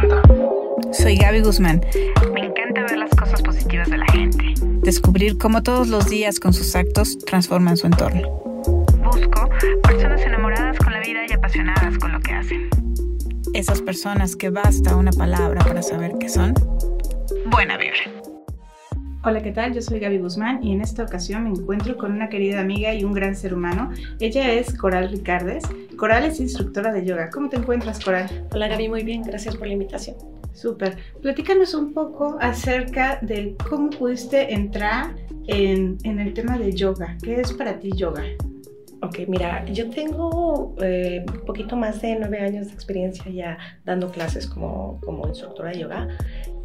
presenta. Soy Gaby Guzmán. Me encanta ver las cosas positivas de la gente. Descubrir cómo todos los días con sus actos transforman su entorno. Busco personas enamoradas con la vida y apasionadas con lo que hacen. Esas personas que basta una palabra para saber qué son. Buena vibra. Hola, ¿qué tal? Yo soy Gaby Guzmán y en esta ocasión me encuentro con una querida amiga y un gran ser humano. Ella es Coral Ricardes. Coral es instructora de yoga. ¿Cómo te encuentras, Coral? Hola Gaby, muy bien, gracias por la invitación. Súper. Platícanos un poco acerca de cómo pudiste entrar en, en, el tema de yoga. ¿Qué es para ti yoga? Ok, mira, yo tengo eh, un poquito más de nueve años de experiencia ya dando clases como, como instructora de yoga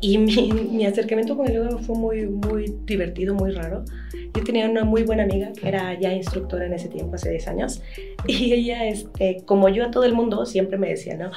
y mi, mi, acercamiento con el yoga fue muy, muy divertido, muy raro. Yo tenía una muy buena amiga que era ya instructora en ese tiempo, hace 10 años, y ella, este, como yo a todo el mundo, siempre me decía, ¿no?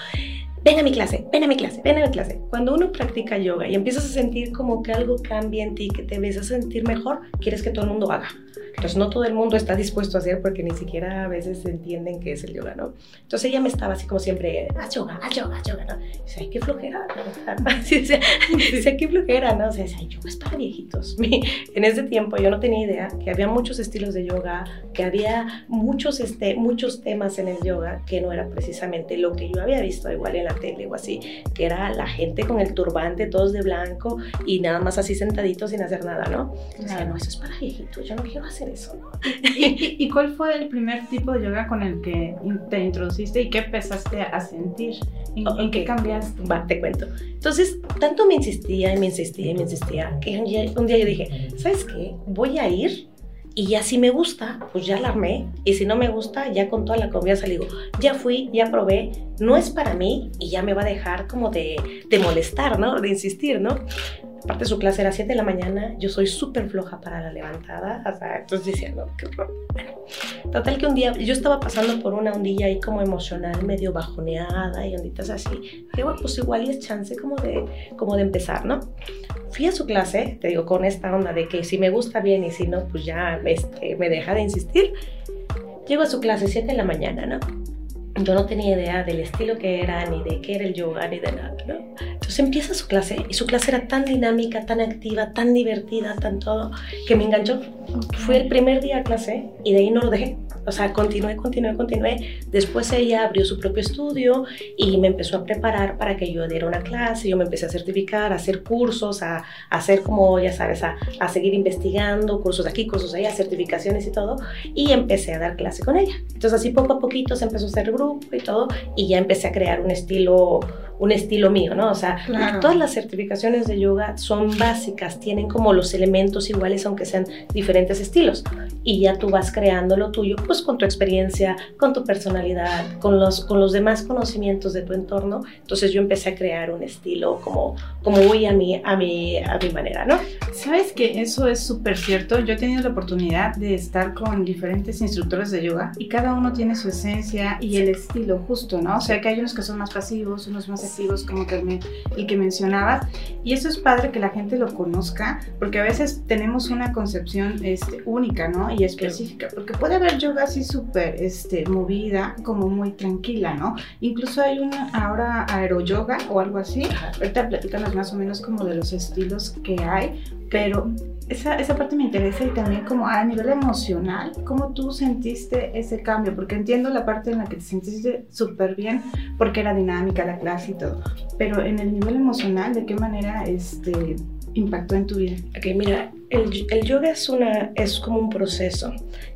ven a mi clase, ven a mi clase, ven a mi clase. Cuando uno practica yoga y empiezas a sentir como que algo cambia en ti, que te ves a sentir mejor, quieres que todo el mundo haga. Entonces no todo el mundo está dispuesto a hacer porque ni siquiera a veces entienden qué es el yoga, ¿no? Entonces ella me estaba así como siempre, haz yoga, haz yoga, haz yoga, ¿no? Y dice, ay, qué flojera, ¿no? dice, qué flojera, ¿no? O sea, ay, yoga es para viejitos. en ese tiempo yo no tenía idea que había muchos estilos de yoga, que había muchos, este, muchos temas en el yoga que no era precisamente lo que yo había visto igual en la tele o así, que era la gente con el turbante, todos de blanco y nada más así sentaditos sin hacer nada, ¿no? O sea, no, eso es para viejitos, yo no quiero hacer eso, ¿no? ¿Y, ¿Y, cuál fue el primer tipo de yoga con el que te introduciste y qué empezaste a sentir? ¿En, okay. ¿en qué cambiaste? Va, te cuento. Entonces, tanto me insistía y me insistía y me insistía que un día, un día yo dije, ¿sabes qué? Voy a ir y ya si me gusta, pues ya la armé. Y si no me gusta, ya con toda la confianza le digo, ya fui, ya probé, no es para mí y ya me va a dejar como de, de molestar, ¿no? De insistir, ¿no? Aparte su clase era 7 de la mañana, yo soy súper floja para la levantada, o sea, entonces decía, no, qué total que un día yo estaba pasando por una ondilla ahí como emocional, medio bajoneada y onditas así. Dije, bueno, pues igual es chance como de, como de empezar, ¿no? Fui a su clase, te digo, con esta onda de que si me gusta bien y si no, pues ya este, me deja de insistir. Llego a su clase 7 de la mañana, ¿no? Yo no tenía idea del estilo que era, ni de qué era el yoga, ni de nada, ¿no? Entonces empieza su clase y su clase era tan dinámica, tan activa, tan divertida, tan todo, que me enganchó. Fui el primer día a clase y de ahí no lo dejé. O sea, continué, continué, continué. Después ella abrió su propio estudio y me empezó a preparar para que yo diera una clase. Yo me empecé a certificar, a hacer cursos, a, a hacer como, ya sabes, a, a, seguir investigando, cursos aquí, cursos allá, certificaciones y todo. Y empecé a dar clase con ella. Entonces así poco a poquito se empezó a hacer grupo y todo. Y ya empecé a crear un estilo, un estilo mío, ¿no? O sea, claro. todas las certificaciones de yoga son básicas, tienen como los elementos iguales aunque sean diferentes estilos. Y ya tú vas creando lo tuyo, pues con tu experiencia, con tu personalidad, con los, con los demás conocimientos de tu entorno. Entonces yo empecé a crear un estilo como, como muy a mi, a, mi, a mi manera, ¿no? Sabes que eso es súper cierto. Yo he tenido la oportunidad de estar con diferentes instructores de yoga y cada uno tiene su esencia y el estilo justo, ¿no? O sea que hay unos que son más pasivos, unos más activos, como que me, el que mencionabas. Y eso es padre que la gente lo conozca, porque a veces tenemos una concepción este, única, ¿no? Y específica, porque puede haber yoga así súper este, movida, como muy tranquila, ¿no? Incluso hay una ahora aeroyoga o algo así. Ahorita platícanos más o menos como de los estilos que hay, pero esa, esa parte me interesa y también como a nivel emocional, ¿cómo tú sentiste ese cambio? Porque entiendo la parte en la que te sentiste súper bien porque era dinámica la clase y todo, pero en el nivel emocional, ¿de qué manera este, impactó en tu vida? Ok, mira, el, el, yoga es, una, es como un proceso.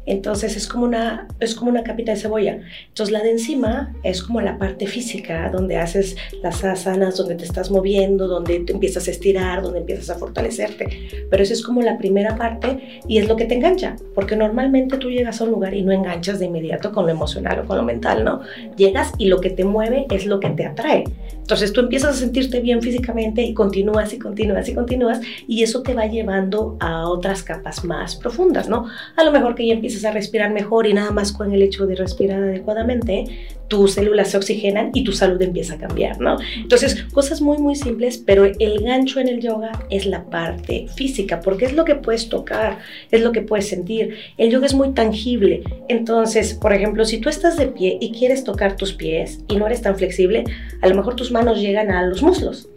Entonces es como, una, es como una capita de cebolla. Entonces la de encima es como la parte física, donde haces las asanas, donde te estás moviendo, donde te empiezas a estirar, donde empiezas a fortalecerte. Pero eso es como la primera parte y es lo que te engancha. Porque normalmente tú llegas a un lugar y no enganchas de inmediato con lo emocional o con lo mental, ¿no? Llegas y lo que te mueve es lo que te atrae. Entonces tú empiezas a sentirte bien físicamente y continúas y continúas y continúas y eso te va llevando a otras capas más profundas, ¿no? A lo mejor que ya empiezas a respirar mejor y nada más con el hecho de respirar adecuadamente, tus células se oxigenan y tu salud empieza a cambiar, ¿no? Entonces, cosas muy, muy simples, pero el gancho en el yoga es la parte física, porque es lo que puedes tocar, es lo que puedes sentir. El yoga es muy tangible. Entonces, por ejemplo, si tú estás de pie y quieres tocar tus pies y no eres tan flexible, a lo mejor tus manos llegan a los muslos.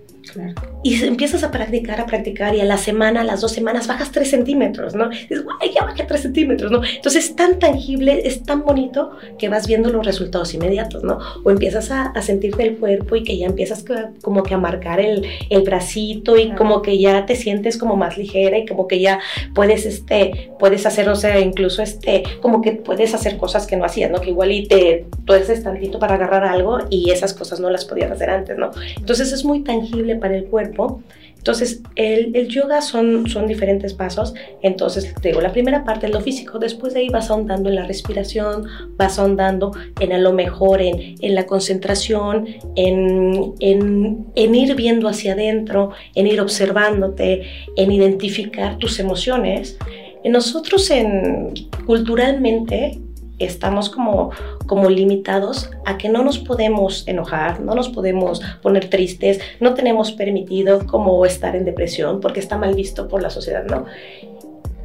Y empiezas a practicar, a practicar, y a la semana, a las dos semanas, bajas tres centímetros, ¿no? dices, guay, ya bajé tres centímetros, ¿no? Entonces es tan tangible, es tan bonito que vas viendo los resultados inmediatos, ¿no? O empiezas a, a sentirte el cuerpo y que ya empiezas como que a marcar el, el bracito y como que ya te sientes como más ligera y como que ya puedes, este, puedes hacer, o sea, incluso, este, como que puedes hacer cosas que no hacías, ¿no? Que igual y te tuerces tantito para agarrar algo y esas cosas no las podías hacer antes, ¿no? Entonces es muy tangible para el cuerpo. Entonces, el, el, yoga son, son diferentes pasos. Entonces, te digo, la primera parte es lo físico, después de ahí vas ahondando en la respiración, vas ahondando en a lo mejor en, en la concentración, en, en, en, ir viendo hacia adentro, en ir observándote, en identificar tus emociones. Nosotros en, culturalmente estamos como, como limitados a que no nos podemos enojar, no nos podemos poner tristes, no tenemos permitido como estar en depresión porque está mal visto por la sociedad, ¿no?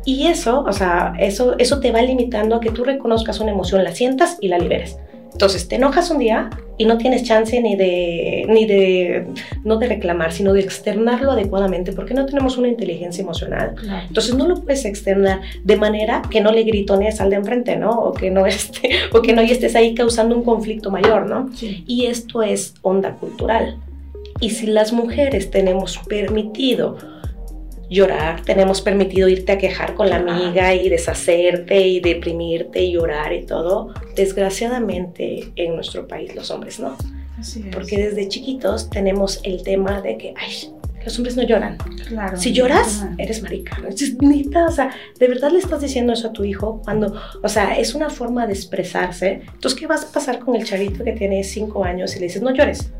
Y eso, o sea, eso, eso te va limitando a que tú reconozcas una emoción, la sientas y la liberes. Entonces, te enojas un día y no tienes chance ni de, ni de, no de reclamar, sino de externarlo adecuadamente, porque no tenemos una inteligencia emocional. Entonces, no lo puedes externar de manera que no le gritones al de enfrente, ¿no? O que no, esté, o que no estés ahí causando un conflicto mayor, ¿no? Y esto es onda cultural. Y si las mujeres tenemos permitido llorar, tenemos permitido irte a quejar con la amiga y deshacerte y deprimirte y llorar y todo. Desgraciadamente en nuestro país los hombres no. Así es. Porque desde chiquitos tenemos el tema de que, ay, los hombres no lloran. Claro, si lloras, eres marica. o sea, de verdad le estás diciendo eso a tu hijo cuando, o sea, es una forma de expresarse. Entonces, ¿qué vas a pasar con el chavito que tiene cinco años y le dices, no llores?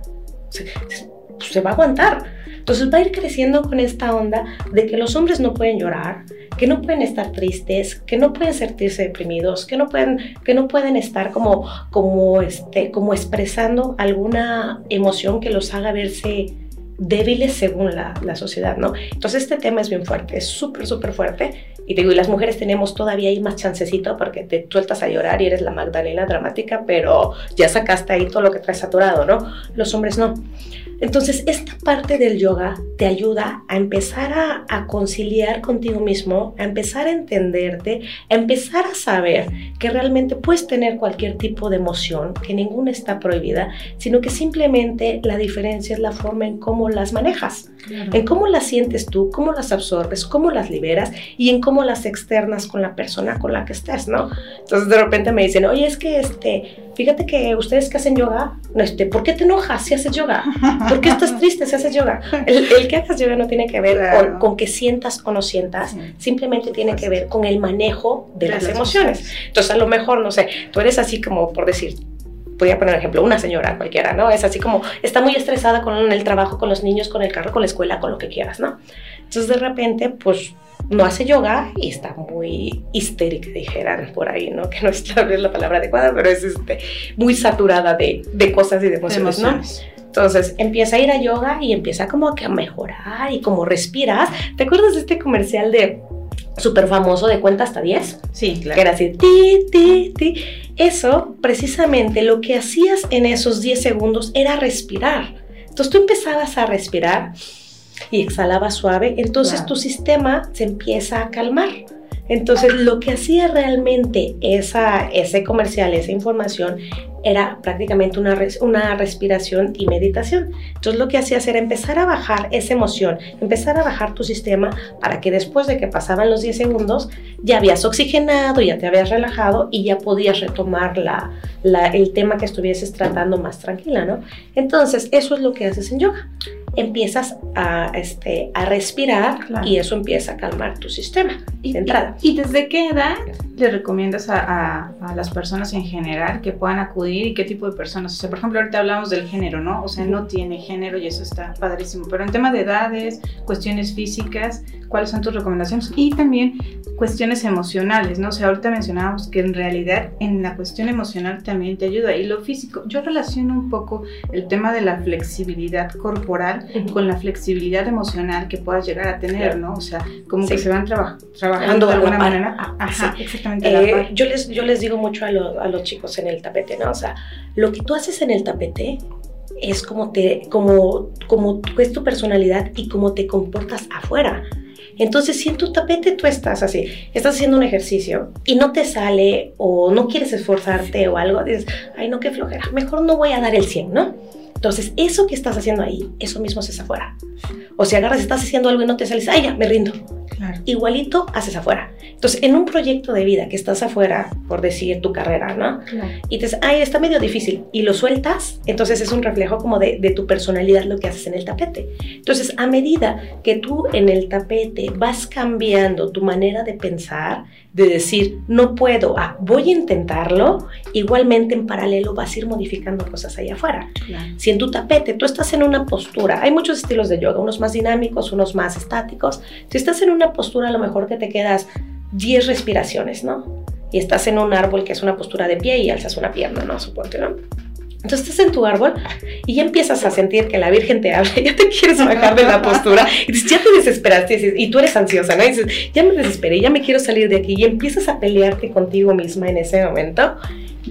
Se, va a aguantar entonces va a ir creciendo con esta onda de que los hombres no pueden llorar, que no pueden estar tristes, que no pueden sentirse deprimidos, que no pueden, que no pueden estar como, como, este, como expresando alguna emoción que los haga verse débiles según la, la, sociedad, ¿no? Entonces este tema es bien fuerte, es súper, súper fuerte. Y digo, y las mujeres tenemos todavía ahí más chancecito porque te sueltas a llorar y eres la Magdalena dramática, pero ya sacaste ahí todo lo que traes saturado, ¿no? Los hombres no. Entonces, esta parte del yoga te ayuda a empezar a, conciliar contigo mismo, a empezar a entenderte, a empezar a saber que realmente puedes tener cualquier tipo de emoción, que ninguna está prohibida, sino que simplemente la diferencia es la forma en cómo las manejas, en cómo las sientes tú, cómo las absorbes, cómo las liberas y en cómo las externas con la persona con la que estés, ¿no? Entonces, de repente me dicen, oye, es que este, fíjate que ustedes que hacen yoga, este, ¿por qué te enojas si haces yoga? ¿Por qué estás triste si haces yoga? El, que hagas yoga no tiene que ver con, que sientas o no sientas, simplemente tiene que ver con el manejo de, las, emociones. Entonces, a lo mejor, no sé, tú eres así como, por decir, voy a poner un ejemplo, una señora cualquiera, ¿no? Es así como, está muy estresada con el trabajo, con los niños, con el carro, con la escuela, con lo que quieras, ¿no? Entonces, de repente, pues no hace yoga y está muy histérica, dijeran por ahí, ¿no? Que no es la palabra adecuada, pero es este, muy saturada de, de cosas y de emociones, ¿no? Entonces empieza a ir a yoga y empieza como que a mejorar y como respiras. ¿Te acuerdas de este comercial de súper famoso de cuenta hasta 10? Sí, claro. Que era así, ti, ti, ti. Eso, precisamente, lo que hacías en esos 10 segundos era respirar. Entonces tú empezabas a respirar y exhalabas suave, entonces tu sistema se empieza a calmar. Entonces, lo que hacía realmente esa, ese comercial, esa información, era prácticamente una, una respiración y meditación. Entonces, lo que hacías era empezar a bajar esa emoción, empezar a bajar tu sistema para que después de que pasaban los 10 segundos, ya habías oxigenado, ya te habías relajado y ya podías retomar la, la, el tema que estuvieses tratando más tranquila, ¿no? Entonces, eso es lo que haces en yoga. Empiezas a, este, a respirar Claro. y eso empieza a calmar tu sistema de entrada. ¿Y desde qué edad le recomiendas a, a- a las personas en general que puedan acudir y qué tipo de personas? O sea, por ejemplo, ahorita hablamos del género, ¿no? O sea, no tiene género y eso está padrísimo. Pero en tema de edades, cuestiones físicas, ¿cuáles son tus recomendaciones? Y también cuestiones emocionales, ¿no? O sea, ahorita mencionábamos que en realidad en la cuestión emocional también te ayuda. Y lo físico, yo relaciono un poco el tema de la flexibilidad corporal con la flexibilidad emocional que puedas llegar a tener, Claro. ¿no? O sea, como Sí. que se van traba- trabajando de alguna manera. Ah, Ajá, sí. exactamente. Eh, yo, les, yo les digo mucho a, lo- a los chicos en el tapete, ¿no? O sea, lo que tú haces en el tapete es como, te, como, como es tu personalidad y cómo te comportas afuera. Entonces, si en tu tapete tú estás así, estás haciendo un ejercicio y no te sale o no quieres esforzarte o algo, dices, ay, no, qué flojera, mejor no voy a dar el 100, ¿no? Entonces, eso que estás haciendo ahí, eso mismo haces afuera. O si agarras, estás haciendo algo y no te sales, ay, ya, me rindo Claro. igualito haces afuera. Entonces, en un proyecto de vida que estás afuera, por decir tu carrera, ¿no? Claro. Y te dices, ay, está medio difícil, y lo sueltas, entonces es un reflejo como de, de tu personalidad lo que haces en el tapete. Entonces, a medida que tú en el tapete vas cambiando tu manera de pensar, de decir, no puedo, ah, voy a intentarlo, igualmente en paralelo vas a ir modificando cosas allá afuera. claro. Si en tu tapete tú estás en una postura, hay muchos estilos de yoga, unos más dinámicos, unos más estáticos. Si estás en una postura, a lo mejor que te quedas 10 respiraciones, ¿no? Y estás en un árbol que es una postura de pie y alzas una pierna, ¿no? Suponte, ¿no? Entonces estás en tu árbol y ya empiezas a sentir que la Virgen te habla, ya te quieres bajar de la postura y dices, ya te desesperaste y tú eres ansiosa, ¿no? Y dices, ya me desesperé, ya me quiero salir de aquí y empiezas a pelearte contigo misma en ese momento.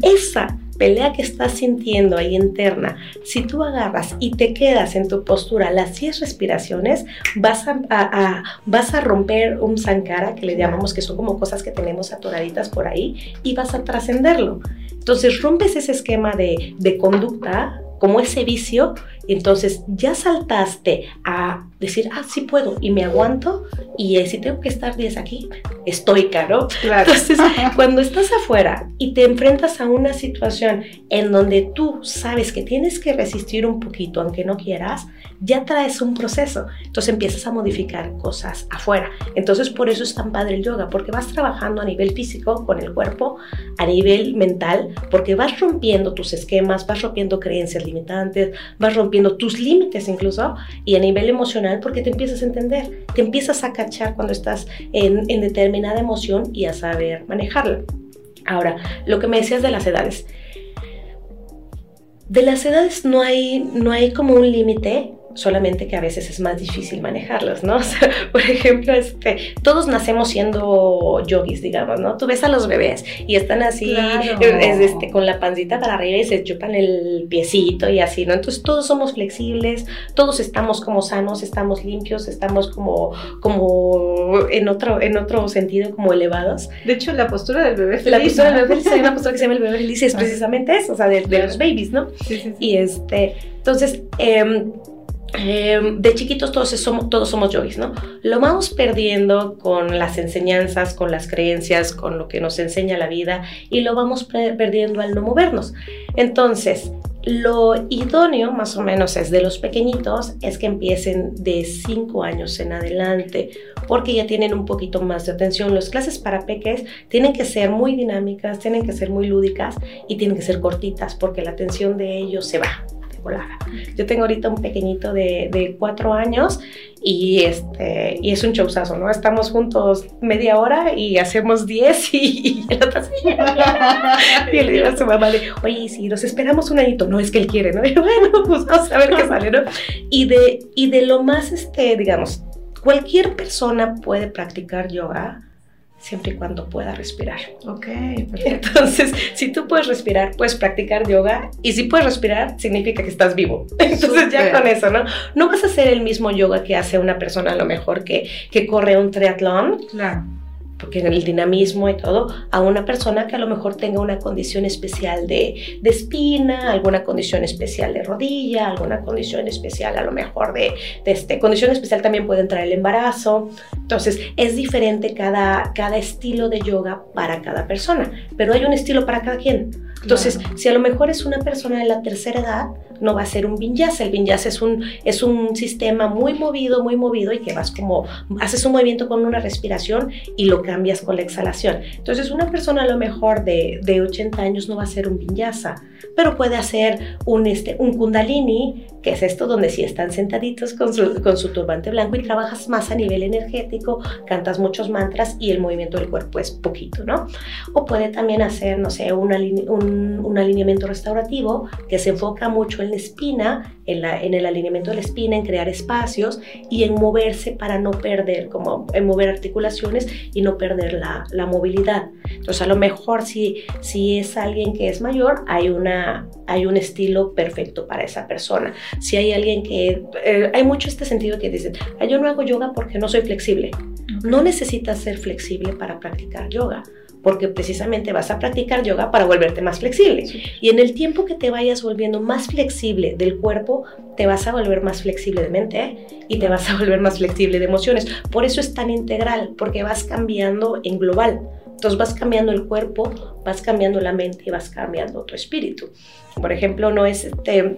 Esa pelea que estás sintiendo ahí interna, si tú agarras y te quedas en tu postura las 10 respiraciones, vas a- vas a romper un sankara, que le llamamos que son como cosas que tenemos atoraditas por ahí, y vas a trascenderlo. Entonces rompes ese esquema de, de conducta, como ese vicio, entonces ya saltaste a decir, ah, sí puedo, y me aguanto, y eh, si tengo que estar 10 aquí, estoica, ¿no? Claro. Entonces, cuando estás afuera y te enfrentas a una situación en donde tú sabes que tienes que resistir un poquito, aunque no quieras, ya traes un proceso. Entonces empiezas a modificar cosas afuera. Entonces, por eso es tan padre el yoga, porque vas trabajando a nivel físico con el cuerpo, a nivel mental, porque vas rompiendo tus esquemas, vas rompiendo creencias limitantes, vas rompiendo tus límites incluso, y a nivel emocional, porque te empiezas a entender, te empiezas a cachar cuando estás en, en determinada emoción y a saber manejarla. Ahora, lo que me decías de las edades. De las edades no hay, no hay como un límite, solamente que a veces es más difícil manejarlas, ¿no? O sea, por ejemplo, este, todos nacemos siendo yogis, digamos, ¿no? Tú ves a los bebés y están así, Claro. es, este, con la pancita para arriba y se chupan el piecito y así, ¿no? Entonces todos somos flexibles, todos estamos como sanos, estamos limpios, estamos como, como en, otro, en otro sentido, como elevados. De hecho, la postura del bebé La feliz, postura ¿no? del bebé feliz, hay una postura que se llama el bebé feliz y es Ah. precisamente eso, o sea, de, de los babies, ¿no? Sí, sí, sí. Y este, entonces, em, em, de chiquitos todos somos, todos ¿no? Lo vamos perdiendo con las enseñanzas, con las creencias, con lo que nos enseña la vida y lo vamos perdiendo al no movernos. Entonces, lo idóneo más o menos es de los pequeñitos es que empiecen de 5 años en adelante porque ya tienen un poquito más de atención. Las clases para peques tienen que ser muy dinámicas, tienen que ser muy lúdicas y tienen que ser cortitas porque la atención de ellos se va Yo tengo ahorita un pequeñito de, de cuatro años y, este, y es un showzazo, ¿no? Estamos juntos media hora y hacemos 10 y, y el otro. Y le digo a su mamá de, oye, si nos esperamos un añito, no es que él quiere, ¿no? Y bueno, pues vamos a ver qué sale, ¿no? Y de, y de lo más, este, digamos, cualquier persona puede practicar yoga siempre y cuando pueda respirar. Ok, perfecto. Entonces, si tú puedes respirar, puedes practicar yoga y si puedes respirar, significa que estás vivo. Entonces, ya con eso, ¿no? No vas a hacer el mismo yoga que hace una persona a lo mejor que, que corre un triatlón, Claro. Porque en el dinamismo y todo, a una persona que a lo mejor tenga una condición especial de, de espina, alguna condición especial de rodilla, alguna condición especial a lo mejor de, de este, condición especial también puede entrar el embarazo. Entonces, es diferente cada, cada estilo de yoga para cada persona, pero hay un estilo para cada quien. Entonces, Claro. si a lo mejor es una persona de la tercera edad, no va a ser un vinyasa. El vinyasa es un, es un sistema muy movido, muy movido y que vas como, haces un movimiento con una respiración y lo cambias con la exhalación. Entonces una persona a lo mejor de, de 80 años no va a ser un vinyasa, pero puede hacer un, este, un kundalini, que es esto donde sí están sentaditos con su, con su turbante blanco y trabajas más a nivel energético, cantas muchos mantras y el movimiento del cuerpo es poquito, ¿no? O puede también hacer, no sé, un, un alineamiento restaurativo que se enfoca mucho en la espina, en, la, en, el alineamiento de la espina, en crear espacios y en moverse para no perder, como en mover articulaciones y no perder la, la movilidad. Entonces, a lo mejor si, si es alguien que es mayor, hay, una, hay un estilo perfecto para esa persona. Si hay alguien que... Eh, hay mucho este sentido que dicen, yo no hago yoga porque no soy flexible. No necesitas ser flexible para practicar yoga porque precisamente vas a practicar yoga para volverte más flexible. Y en el tiempo que te vayas volviendo más flexible del cuerpo, te vas a volver más flexible de mente ¿eh? y te vas a volver más flexible de emociones. Por eso es tan integral, porque vas cambiando en global. Entonces vas cambiando el cuerpo, vas cambiando la mente y vas cambiando tu espíritu. Por ejemplo, no es este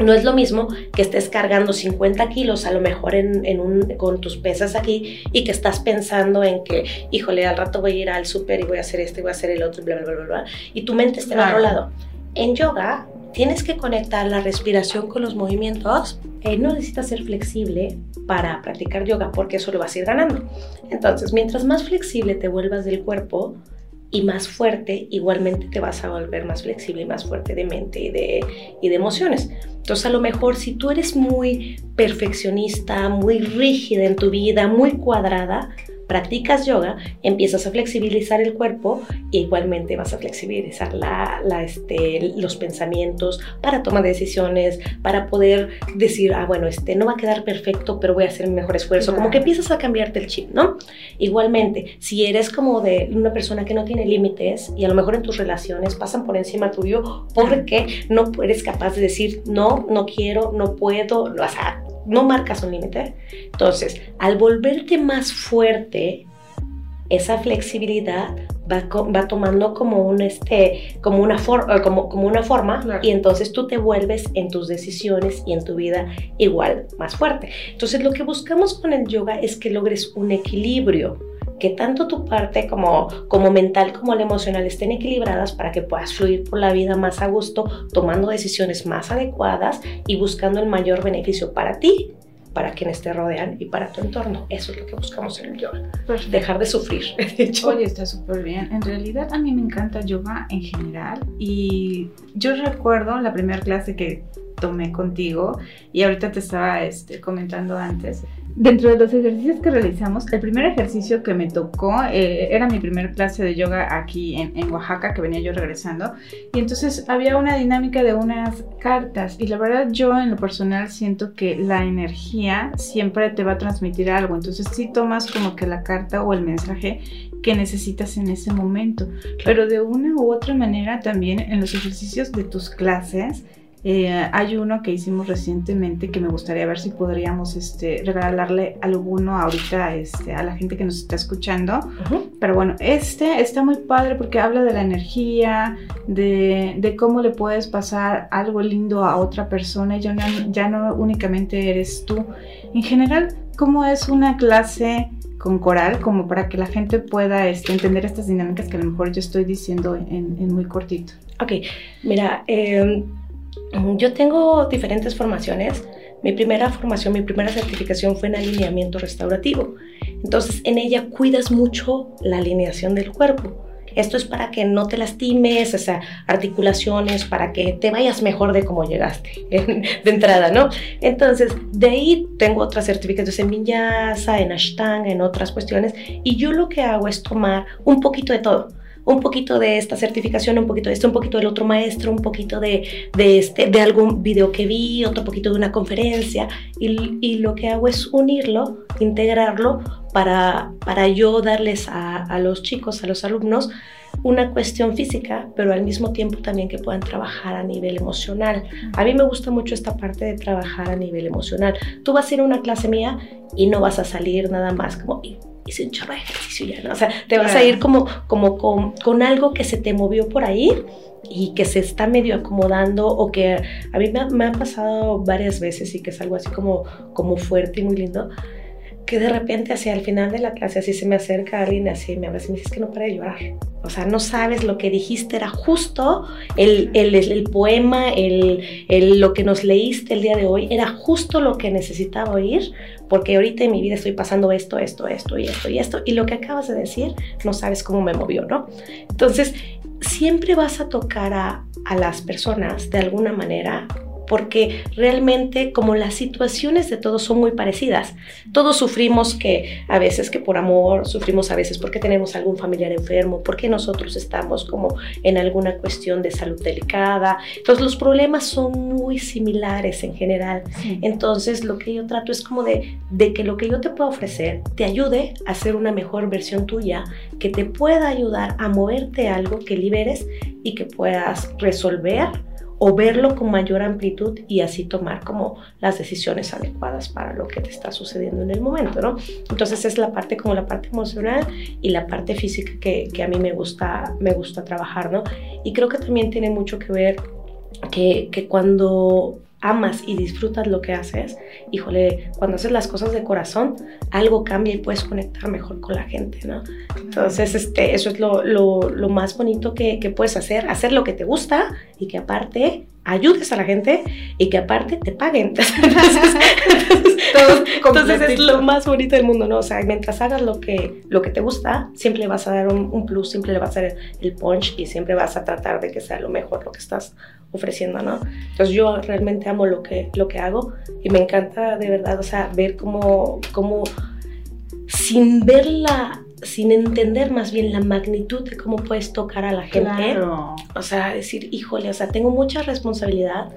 no es lo mismo que estés cargando 50 kilos a lo mejor en, un, con tus pesas aquí y que estás pensando en que, híjole, al rato voy a ir al súper y voy a hacer esto y voy a hacer el otro, bla, bla, bla, bla, y tu mente está en otro lado. En yoga tienes que conectar la respiración con los movimientos. Eh, no necesitas ser flexible para practicar yoga porque eso lo vas a ir ganando. Entonces, mientras más flexible te vuelvas del cuerpo, y más fuerte, igualmente te vas a volver más flexible y más fuerte de mente y de, y de emociones. Entonces a lo mejor si tú eres muy perfeccionista, muy rígida en tu vida, muy cuadrada, practicas yoga, empiezas a flexibilizar el cuerpo igualmente vas a flexibilizar la, este, los pensamientos para tomar decisiones, para poder decir, ah, bueno, este no va a quedar perfecto, pero voy a hacer mi mejor esfuerzo. Como que empiezas a cambiarte el chip, ¿no? Igualmente, si eres como de una persona que no tiene límites y a lo mejor en tus relaciones pasan por encima tuyo porque no eres capaz de decir, no, no quiero, no puedo, o sea, no marcas un límite. Entonces, al volverte más fuerte, esa flexibilidad va, va tomando como, un, este, como, una, eh, como, como una forma y entonces tú te vuelves en tus decisiones y en tu vida igual más fuerte. Entonces, lo que buscamos con el yoga es que logres un equilibrio que tanto tu parte como, como mental como la emocional estén equilibradas para que puedas fluir por la vida más a gusto, tomando decisiones más adecuadas y buscando el mayor beneficio para ti, para quienes te rodean y para tu entorno. Eso es lo que buscamos en el yoga. Dejar de sufrir. De hecho. Oye, está súper bien. En realidad a mí me encanta yoga en general y yo recuerdo la primera clase que tomé contigo y ahorita te estaba este, comentando antes Dentro de los ejercicios que realizamos, el primer ejercicio que me tocó eh, era mi primer clase de yoga aquí en, Oaxaca, que venía yo regresando. Y entonces había una dinámica de unas cartas. Y la verdad yo en lo personal siento que la energía siempre te va a transmitir algo. Entonces sí tomas como que la carta o el mensaje que necesitas en ese momento. Pero de una u otra manera también en los ejercicios de tus clases eh, hay uno que hicimos recientemente que me gustaría ver si podríamos este, regalarle alguno ahorita este, a la gente que nos está escuchando. Pero bueno, este está muy padre porque habla de la energía, de, de, cómo le puedes pasar algo lindo a otra persona y ya no, ya no únicamente eres tú. En general, cómo es una clase con coral, como para que la gente pueda este, entender estas dinámicas que a lo mejor yo estoy diciendo en, en muy cortito. Ok, mira, eh yo tengo diferentes formaciones. Mi primera formación, mi primera certificación fue en alineamiento restaurativo. Entonces, en ella cuidas mucho la alineación del cuerpo. Esto es para que no te lastimes, o sea, articulaciones, para que te vayas mejor de cómo llegaste de entrada, ¿no? Entonces, de ahí tengo otras certificaciones en Vinyasa, en Ashtanga, en otras cuestiones, y yo lo que hago es tomar un poquito de todo un poquito de esta certificación, un poquito de esto, un poquito del otro maestro, un poquito de, de, este, de algún video que vi, otro poquito de una conferencia, y, y lo que hago es unirlo, integrarlo para, para yo darles a, a los chicos, a los alumnos, una cuestión física, pero al mismo tiempo también que puedan trabajar a nivel emocional. A mí me gusta mucho esta parte de trabajar a nivel emocional. Tú vas a ir a una clase mía y no vas a salir nada más como hice un chorro de ejercicio ya, ¿no? O sea, te vas a ir como, como con, con, algo que se te movió por ahí y que se está medio acomodando o que a mí me, me, ha pasado varias veces y que es algo así como, como fuerte y muy lindo que de repente hacia el final de la clase así se me acerca alguien así me abraza y me dice, es que no para de llorar. O sea, no sabes lo que dijiste, era justo el, el, el poema, el, el, lo que nos leíste el día de hoy, era justo lo que necesitaba oír, porque ahorita en mi vida estoy pasando esto, esto, esto y esto y esto, y lo que acabas de decir, no sabes cómo me movió, ¿no? Entonces, siempre vas a tocar a, a las personas de alguna manera porque realmente como las situaciones de todos son muy parecidas. Todos sufrimos que a veces que por amor, sufrimos a veces porque tenemos algún familiar enfermo, porque nosotros estamos como en alguna cuestión de salud delicada. Entonces los problemas son muy similares en general. Entonces lo que yo trato es como de, de que lo que yo te puedo ofrecer te ayude a ser una mejor versión tuya, que te pueda ayudar a moverte algo que liberes y que puedas resolver o verlo con mayor amplitud y así tomar como las decisiones adecuadas para lo que te está sucediendo en el momento, ¿no? Entonces es la parte como la parte emocional y la parte física que, que a mí me gusta, me gusta trabajar, ¿no? Y creo que también tiene mucho que ver que, que cuando amas y disfrutas lo que haces, híjole, cuando haces las cosas de corazón, algo cambia y puedes conectar mejor con la gente, ¿no? Entonces, este, eso es lo, lo, lo más bonito que, que, puedes hacer, hacer lo que te gusta y que aparte ayudes a la gente y que aparte te paguen. Entonces, es lo más bonito del mundo, ¿no? O sea, mientras hagas lo que, lo que te gusta, siempre vas a dar un, un plus, siempre le vas a dar el punch y siempre vas a tratar de que sea lo mejor lo que estás ofreciendo, ¿no? Entonces yo realmente amo lo que, lo que hago y me encanta de verdad, o sea, ver cómo, cómo sin verla sin entender más bien la magnitud de cómo puedes tocar a la gente. Claro. O sea, decir, híjole, o sea, tengo mucha responsabilidad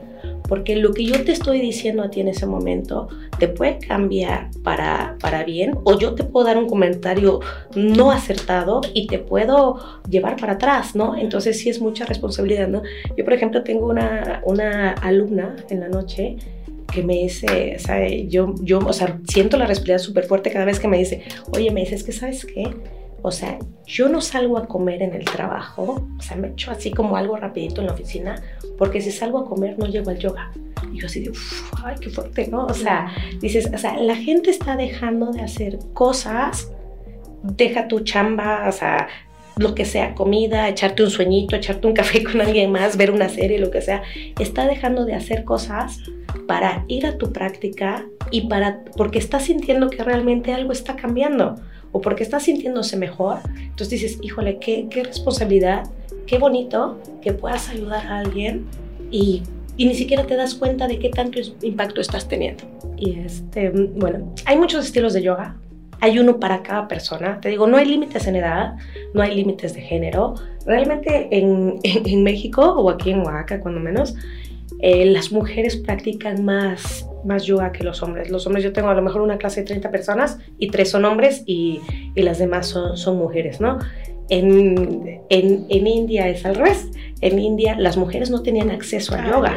porque lo que yo te estoy diciendo a ti en ese momento te puede cambiar para, para bien o yo te puedo dar un comentario no acertado y te puedo llevar para atrás, ¿no? Entonces sí es mucha responsabilidad, ¿no? Yo, por ejemplo, tengo una, una alumna en la noche que me dice, o sea, yo, yo, o sea, siento la respiración súper fuerte cada vez que me dice, oye, me dice, es que sabes qué, o sea, yo no salgo a comer en el trabajo, o sea, me echo así como algo rapidito en la oficina, porque si salgo a comer no llego al yoga. Y yo así de, ay, qué fuerte, ¿no? O sea, dices, o sea, la gente está dejando de hacer cosas, deja tu chamba, o sea, lo que sea, comida, echarte un sueñito, echarte un café con alguien más, ver una serie, lo que sea, está dejando de hacer cosas para ir a tu práctica y para porque está sintiendo que realmente algo está cambiando o porque está sintiéndose mejor. Entonces dices, híjole, qué, qué responsabilidad, qué bonito que puedas ayudar a alguien y, ni siquiera te das cuenta de qué tanto impacto estás teniendo. Y este, bueno, hay muchos estilos de yoga. Hay uno para cada persona. Te digo, no hay límites en edad, no hay límites de género. Realmente en, en, en México o aquí en Oaxaca, cuando menos, eh, las mujeres practican más, más yoga que los hombres. Los hombres, yo tengo a lo mejor una clase de 30 personas y tres son hombres y, y las demás son, son, mujeres, ¿no? En, en, en, India es al revés. En India las mujeres no tenían acceso al yoga.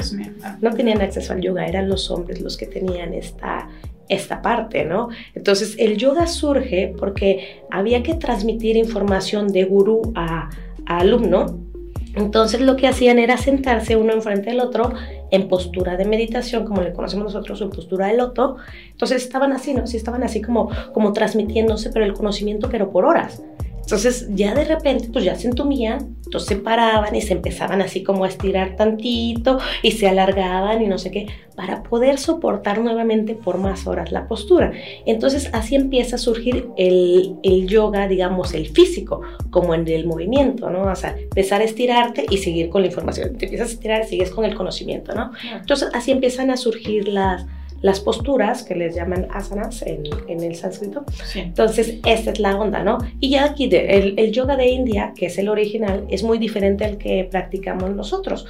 No tenían acceso al yoga, eran los hombres los que tenían esta, esta parte, ¿no? Entonces el yoga surge porque había que transmitir información de gurú a, a alumno entonces lo que hacían era sentarse uno enfrente del otro en postura de meditación, como le conocemos nosotros, en postura de loto. Entonces estaban así, ¿no? Sí, estaban así como, como transmitiéndose, pero el conocimiento, pero por horas. Entonces ya de repente pues ya se entumían, entonces se paraban y se empezaban así como a estirar tantito y se alargaban y no sé qué, para poder soportar nuevamente por más horas la postura. Entonces así empieza a surgir el, el yoga, digamos, el físico, como en el movimiento, ¿no? O sea, empezar a estirarte y seguir con la información. Te empiezas a estirar y sigues con el conocimiento, ¿no? Entonces así empiezan a surgir las las posturas que les llaman asanas en, en el sánscrito. Sí. Entonces, esta es la onda, ¿no? Y ya aquí de, el, el, yoga de India, que es el original, es muy diferente al que practicamos nosotros.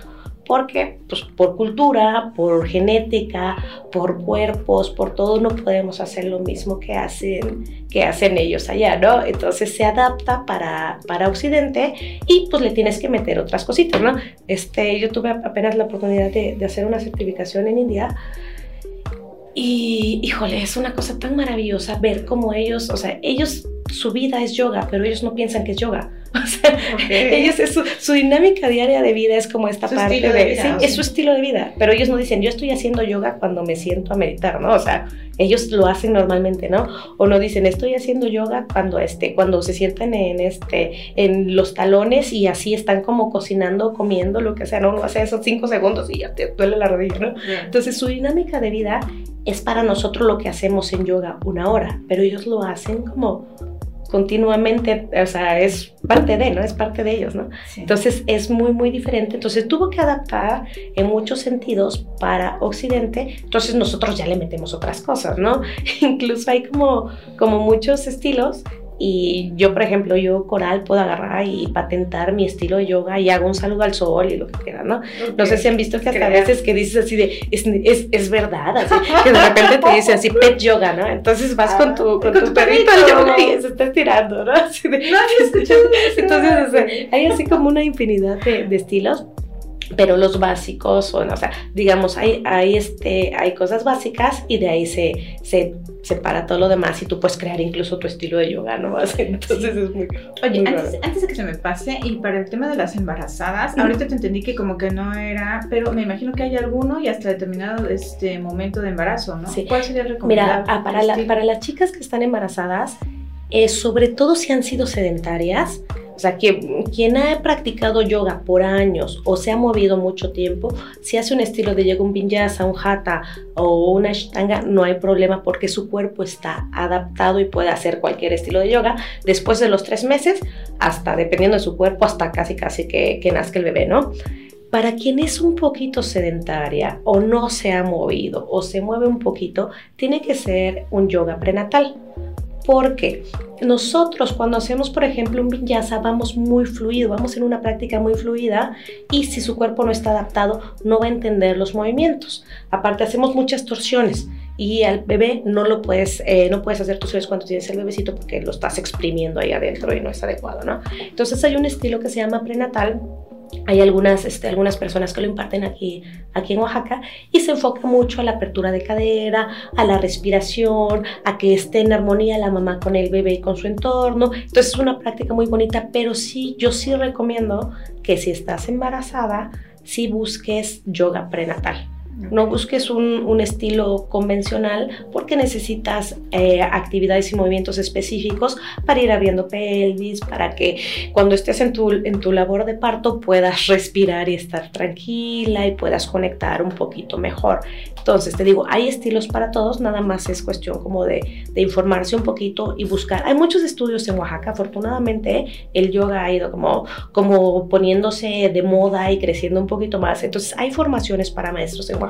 porque pues, por cultura, por genética, por cuerpos, por todo, no podemos hacer lo mismo que hacen, que hacen ellos allá, ¿no? Entonces se adapta para, para Occidente y pues le tienes que meter otras cositas, ¿no? Este, yo tuve apenas la oportunidad de, de hacer una certificación en India y, híjole, es una cosa tan maravillosa ver cómo ellos, o sea, ellos, su vida es yoga, pero ellos no piensan que es yoga. O sea, ellos, es su, su, dinámica diaria de vida es como esta Su parte de, de vida, sí, o es sea. su estilo de vida, pero ellos no dicen, yo estoy haciendo yoga cuando me siento a meditar, ¿no? O sea, ellos lo hacen normalmente, ¿no? O no dicen, estoy haciendo yoga cuando, este, cuando se sientan en, este, en los talones y así están como cocinando, comiendo, lo que sea, ¿no? Uno hace esos cinco segundos y ya te duele la rodilla, ¿no? Entonces su dinámica de vida es para nosotros lo que hacemos en yoga una hora, pero ellos lo hacen como continuamente, o sea, es parte de, ¿no? Es parte de ellos, ¿no? Sí. Entonces es muy, muy diferente. Entonces tuvo que adaptar en muchos sentidos para Occidente. Entonces nosotros ya le metemos otras cosas, ¿no? Incluso hay como, como muchos estilos. Y yo, por ejemplo, yo coral puedo agarrar y patentar mi estilo de yoga y hago un saludo al sol y lo que quiera, ¿no? No sé si han visto que hasta a veces que dices así de, es, es, es verdad, así, que de repente te dicen así, pet yoga, ¿no? Entonces vas con tu, con Con tu tu perrito al yoga y se está estirando, ¿no? Así de- No entonces, o sea, hay así como una infinidad de, de estilos, pero los básicos son, o sea, digamos, hay, hay, este, hay cosas básicas y de ahí se, se separa todo lo demás y tú puedes crear incluso tu estilo de yoga, ¿no? Entonces es muy... Oye, muy antes, antes de que se me pase, y para el tema de las embarazadas, ahorita te entendí que como que no era, pero me imagino que hay alguno y hasta determinado este momento de embarazo, ¿no? Sí. ¿Cuál sería el Mira, recomendable? ah, para, la- estilo? para las chicas que están embarazadas, eh, sobre todo si han sido sedentarias, o sea, que quien ha practicado yoga por años o se ha movido mucho tiempo, si hace un estilo de yoga, un vinyasa, un hatha o una ashtanga, no hay problema porque su cuerpo está adaptado y puede hacer cualquier estilo de yoga después de los tres meses, hasta dependiendo de su cuerpo, hasta casi casi que, que nazca el bebé, ¿no? Para quien es un poquito sedentaria o no se ha movido o se mueve un poquito, tiene que ser un yoga prenatal. Porque nosotros cuando hacemos, por ejemplo, un vinyasa, vamos muy fluido, vamos en una práctica muy fluida y si su cuerpo no está adaptado, no va a entender los movimientos. Aparte, hacemos muchas torsiones y al bebé no lo puedes, eh, no puedes hacer torsiones cuando tienes el bebecito porque lo estás exprimiendo ahí adentro y no es adecuado, ¿no? Entonces hay un estilo que se llama prenatal hay algunas, este, algunas personas que lo imparten aquí, aquí en Oaxaca y se enfoca mucho a la apertura de cadera, a la respiración, a que esté en armonía la mamá con el bebé y con su entorno. Entonces es una práctica muy bonita, pero sí, yo sí recomiendo que si estás embarazada, sí busques yoga prenatal. No busques un, estilo convencional porque necesitas eh, actividades y movimientos específicos para ir abriendo pelvis, para que cuando estés en tu, en tu labor de parto puedas respirar y estar tranquila y puedas conectar un poquito mejor. Entonces, te digo, hay estilos para todos, nada más es cuestión como de, de informarse un poquito y buscar. Hay muchos estudios en Oaxaca, afortunadamente el yoga ha ido como, como poniéndose de moda y creciendo un poquito más. Entonces, hay formaciones para maestros en Oaxaca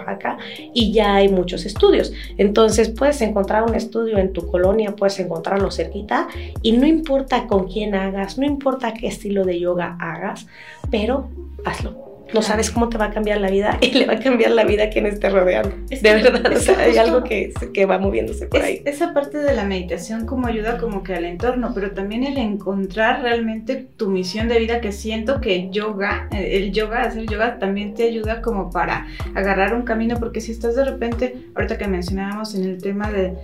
y ya hay muchos estudios. Entonces, puedes encontrar un estudio en tu colonia, puedes encontrarlo cerquita y no importa con quién hagas, no importa qué estilo de yoga hagas, pero hazlo. No sabes cómo te va a cambiar la vida y le va a cambiar la vida a quien esté rodeando. Es de verdad, o sea, hay algo que, que va moviéndose por Es- ahí. esa parte de la meditación como ayuda como que al entorno, pero también el encontrar realmente tu misión de vida que siento que yoga, eh, el yoga, hacer yoga también te ayuda como para agarrar un camino, porque si estás de repente, ahorita que mencionábamos en el tema de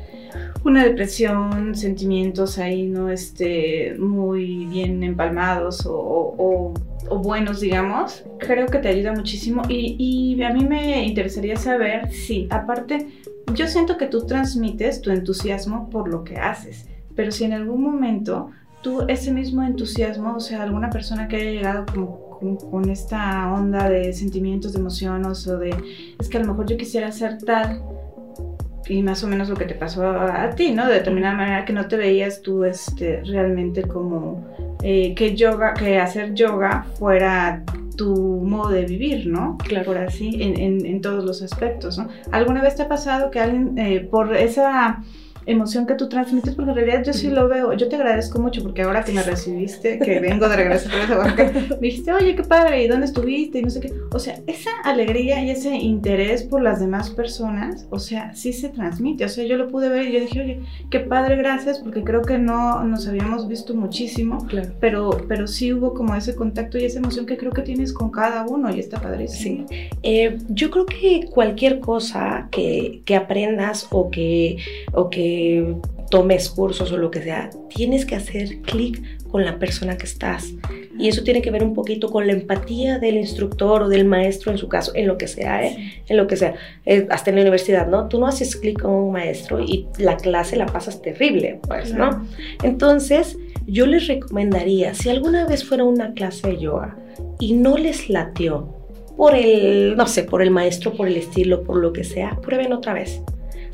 una depresión, sentimientos ahí no este, muy bien empalmados o, o- o buenos, digamos, creo que te ayuda muchísimo y, a mí me interesaría saber si aparte yo siento que tú transmites tu entusiasmo por lo que haces, pero si en algún momento tú ese mismo entusiasmo, o sea, alguna persona que haya llegado con, esta onda de sentimientos, de emociones o de, es que a lo mejor yo quisiera ser tal y más o menos lo que te pasó a, a ti, ¿no? De determinada manera que no te veías tú este, realmente como eh, que yoga, que hacer yoga fuera tu modo de vivir, ¿no? Claro. Por así, en, en- en todos los aspectos, ¿no? ¿Alguna vez te ha pasado que alguien, eh, por esa emoción que tú transmites, porque en realidad yo sí lo veo. Yo te agradezco mucho porque ahora que me recibiste, que vengo de regreso a Oaxaca, me dijiste, oye, qué padre, ¿y dónde estuviste? Y no sé qué. O sea, esa alegría y ese interés por las demás personas, o sea, sí se transmite. O sea, yo lo pude ver y yo dije, oye, qué padre, gracias, porque creo que no nos habíamos visto muchísimo, Claro. pero, pero sí hubo como ese contacto y esa emoción que creo que tienes con cada uno y está padrísimo. Eh, yo creo que cualquier cosa que, que aprendas o que, o que tomes cursos o lo que sea, tienes que hacer clic con la persona que estás. Y eso tiene que ver un poquito con la empatía del instructor o del maestro en su caso, en lo que sea, ¿eh? en lo que sea. Eh, hasta en la universidad, ¿no? Tú no haces clic con un maestro y la clase la pasas terrible, pues, Claro. ¿no? Entonces, yo les recomendaría, si alguna vez fuera una clase de yoga y no les latió por el, no sé, por el maestro, por el estilo, por lo que sea, prueben otra vez.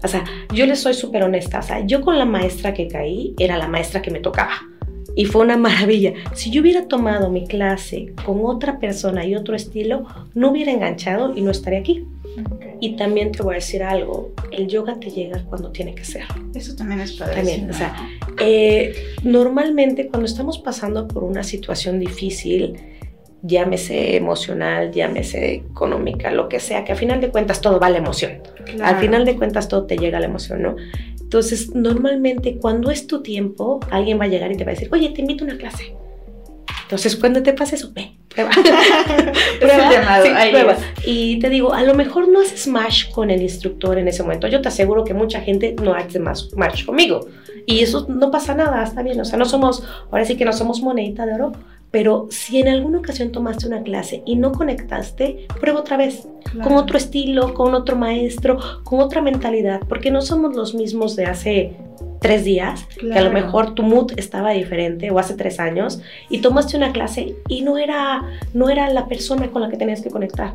O sea, yo les soy súper honesta. O sea, yo con la maestra que caí era la maestra que me tocaba. Y fue una maravilla. Si yo hubiera tomado mi clase con otra persona y otro estilo, no hubiera enganchado y no estaría aquí. Y también te voy a decir algo, el yoga te llega cuando tiene que ser. Eso también es padre. También, o sea, Eh, normalmente cuando estamos pasando por una situación difícil, llámese emocional, llámese económica, lo que sea, que a final de cuentas todo va a la emoción. Al final de cuentas todo te llega a la emoción, ¿no? Entonces, normalmente cuando es tu tiempo, alguien va a llegar y te va a decir, oye, te invito a una clase. Entonces, cuando te pase eso, ve, prueba. el llamado, ahí prueba. Y te digo, a lo mejor no haces match con el instructor en ese momento. Yo te aseguro que mucha gente no hace más match conmigo. Y eso no pasa nada, está bien. O sea, no somos, ahora sí que no somos monedita de oro. Pero si en alguna ocasión tomaste una clase y no conectaste, prueba otra vez con otro estilo, con otro maestro, con otra mentalidad, porque no somos los mismos de hace tres días, que a lo mejor tu mood estaba diferente o hace tres años y tomaste una clase y no era, no era la persona con la que tenías que conectar.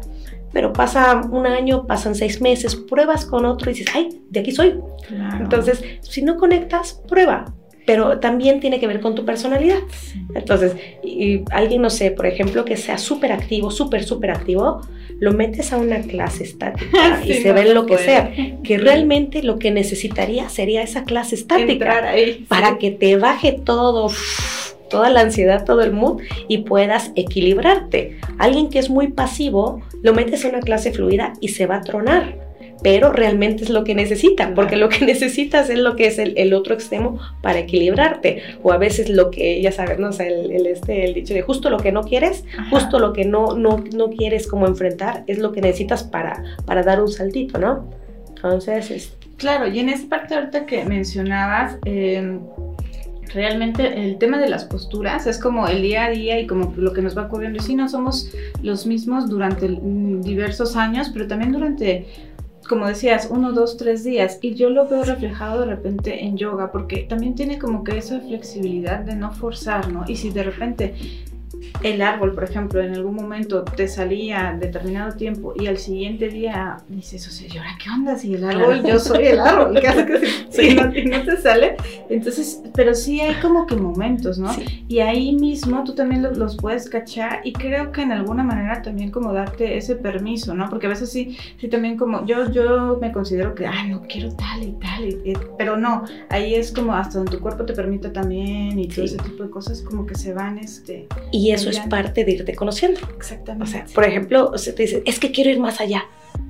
Pero pasa un año, pasan seis meses, pruebas con otro y dices, ay, de aquí soy. Claro. Entonces, si no conectas, prueba. Pero también tiene que ver con tu personalidad. Entonces, y alguien, no sé, por ejemplo, que sea súper activo, súper, súper activo, lo metes a una clase estática y Sí, se no ve lo que sea. Que realmente lo que necesitaría sería esa clase estática ahí. para sí. que te baje todo, toda la ansiedad, todo el mood y puedas equilibrarte. Alguien que es muy pasivo, lo metes a una clase fluida y se va a tronar. Pero realmente es lo que necesita, porque lo que necesitas es lo que es el, el otro extremo para equilibrarte. O a veces lo que, ya sabes, ¿no? O sea, el, el este, el dicho de justo lo que no quieres, Ajá. justo lo que no, no, no quieres como enfrentar, es lo que necesitas para, para dar un saltito, ¿no? Entonces, es- Claro, y en esa parte ahorita que mencionabas, eh, realmente el tema de las posturas es como el día a día y como lo que nos va ocurriendo. Y sí, no somos los mismos durante mm, diversos años, pero también durante, como decías, uno, dos, tres días. Y yo lo veo reflejado de repente en yoga, porque también tiene como que esa flexibilidad de no forzar, ¿no? Y si de repente el árbol, por ejemplo, en algún momento te salía determinado tiempo y al siguiente día dices, o sea, ¿y ahora qué onda? Si el árbol, Claro. yo soy el árbol, ¿qué hace que si, Sí. si no, y no te sale? Entonces, pero sí hay como que momentos, ¿no? sí. Y ahí mismo tú también lo- los, puedes cachar y creo que en alguna manera también como darte ese permiso, ¿no? Porque a veces sí, sí también como yo, yo me considero que, ah, no quiero tal y tal, y- y- pero no, ahí es como hasta donde tu cuerpo te permite también y todo Sí. ese tipo de cosas como que se van, este, Y eso es parte de irte conociendo. exactamente. O sea, por ejemplo, o sea, te dices, es que quiero ir más allá.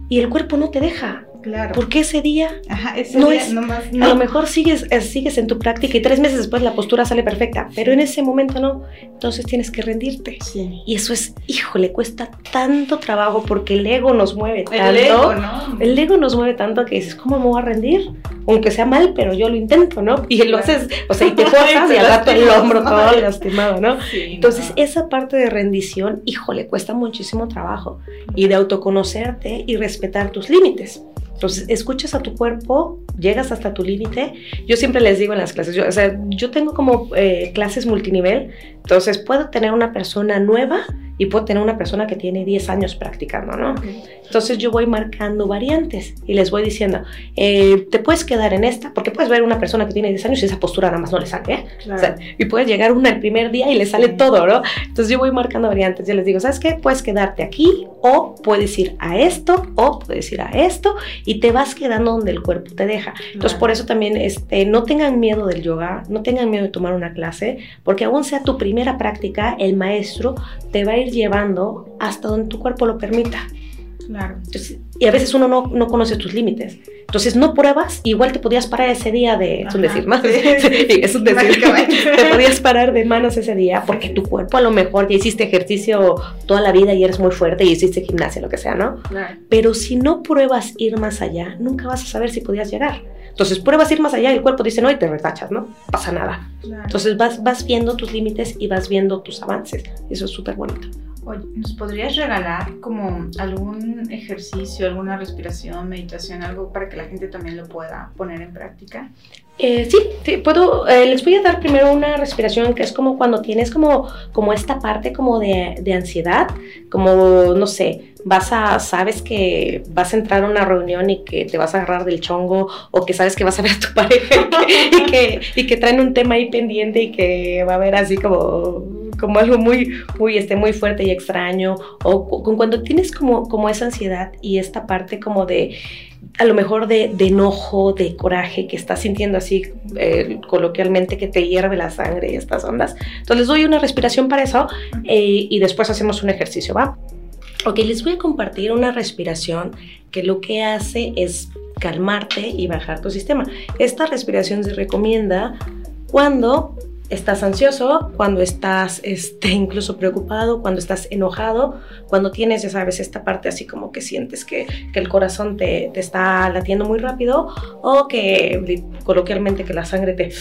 Y el cuerpo no te deja. Claro. Porque ese día, Ajá, ese no día es- nomás a lo mejor sigues, eh, sigues en tu práctica y tres meses después la postura sale perfecta, pero en ese momento no. Entonces tienes que rendirte. Sí. Y eso es, híjole, cuesta tanto trabajo porque el ego nos mueve tanto. El ego, ¿no? El ego nos mueve tanto que dices, ¿cómo me voy a rendir? Aunque sea mal, pero yo lo intento, ¿no? Y lo Claro. haces, o sea, y te forzas te y al rato el hombro todo lastimado, ¿no? Sí, Entonces, no. esa parte de rendición, híjole, cuesta muchísimo trabajo. Y de autoconocerte y respetar tus límites. Entonces, escuchas a tu cuerpo, llegas hasta tu límite. Yo siempre les digo en las clases, yo, o sea, yo tengo como eh, clases multinivel, entonces puedo tener una persona nueva y puedo tener una persona que tiene 10 años practicando, ¿no? Entonces yo voy marcando variantes y les voy diciendo, eh, te puedes quedar en esta, porque puedes ver una persona que tiene 10 años y esa postura nada más no le sale, ¿eh? O sea, y puedes llegar una el primer día y le sale todo, ¿no? Entonces yo voy marcando variantes, yo les digo, ¿sabes qué? Puedes quedarte aquí o puedes ir a esto o puedes ir a esto y te vas quedando donde el cuerpo te deja. Entonces por eso también este, no tengan miedo del yoga, no tengan miedo de tomar una clase, porque aún sea tu primera práctica, el maestro te va a ir llevando hasta donde tu cuerpo lo permita. Claro. y a veces uno no, no, conoce tus límites. Entonces no pruebas, igual te podías parar ese día de... Es un decir, ¿no? es un decir. te podías parar de manos ese día porque tu cuerpo a lo mejor ya hiciste ejercicio toda la vida y eres muy fuerte y hiciste gimnasia, lo que sea, ¿no? Claro. Pero si no pruebas ir más allá, nunca vas a saber si podías llegar. Entonces pruebas ir más allá y el cuerpo dice no y te retachas, ¿no? Pasa nada. Claro. Entonces vas, vas viendo tus límites y vas viendo tus avances. Eso es súper bonito. Oye, ¿nos podrías regalar como algún ejercicio, alguna respiración, meditación, algo para que la gente también lo pueda poner en práctica? Eh, sí, puedo, eh, les voy a dar primero una respiración que es como cuando tienes como, como esta parte como de, de, ansiedad, como, no sé, vas a, sabes que vas a entrar a una reunión y que te vas a agarrar del chongo o que sabes que vas a ver a tu pareja y que, y que traen un tema ahí pendiente y que va a haber así como como algo muy, muy, este, muy fuerte y extraño, o con cuando tienes como, como esa ansiedad y esta parte como de, a lo mejor de, enojo, de coraje, que estás sintiendo así eh, coloquialmente que te hierve la sangre y estas ondas. Entonces les doy una respiración para eso eh, y después hacemos un ejercicio, ¿va? Ok, les voy a compartir una respiración que lo que hace es calmarte y bajar tu sistema. Esta respiración se recomienda cuando estás ansioso, cuando estás este, incluso preocupado, cuando estás enojado, cuando tienes, ya sabes, esta parte así como que sientes que, que el corazón te, te, está latiendo muy rápido o que coloquialmente que la sangre te,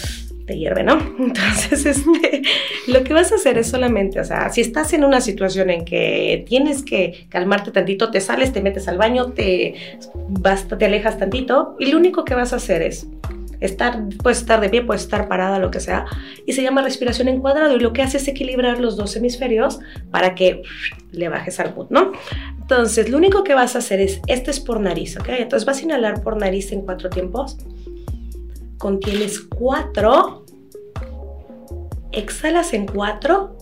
te hierve, ¿no? Entonces, este, lo que vas a hacer es solamente, o sea, si estás en una situación en que tienes que calmarte tantito, te sales, te metes al baño, te, vas, te alejas tantito y lo único que vas a hacer es estar, puedes estar de pie, puedes estar parada, lo que sea, y se llama respiración en cuadrado y lo que hace es equilibrar los dos hemisferios para que le bajes al mood, ¿no? Entonces, lo único que vas a hacer es, este es por nariz, ¿ok? Entonces vas a inhalar por nariz en cuatro tiempos, contienes cuatro, exhalas en cuatro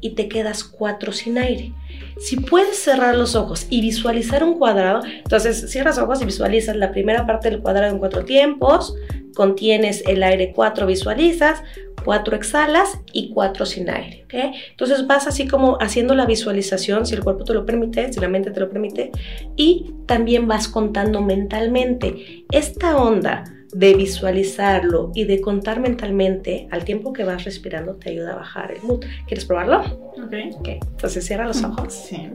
y te quedas cuatro sin aire. Si puedes cerrar los ojos y visualizar un cuadrado, entonces cierras ojos y visualizas la primera parte del cuadrado en cuatro tiempos, contienes el aire cuatro, visualizas, cuatro exhalas y cuatro sin aire. ¿okay? Entonces vas así como haciendo la visualización, si el cuerpo te lo permite, si la mente te lo permite, y también vas contando mentalmente. Esta onda de visualizarlo y de contar mentalmente al tiempo que vas respirando te ayuda a bajar el mood. ¿Quieres probarlo? Ok. okay. Entonces cierra los ojos. Sí.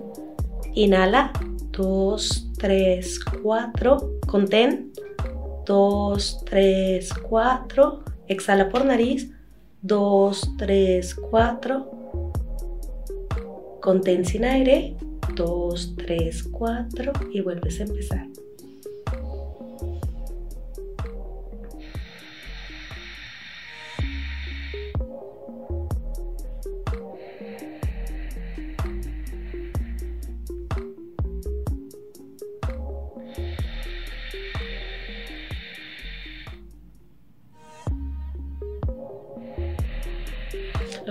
Inhala. Dos, tres, cuatro. Contén. Dos, tres, cuatro. Exhala por nariz. Dos, tres, cuatro. Contén sin aire. Dos, tres, cuatro. Y vuelves a empezar.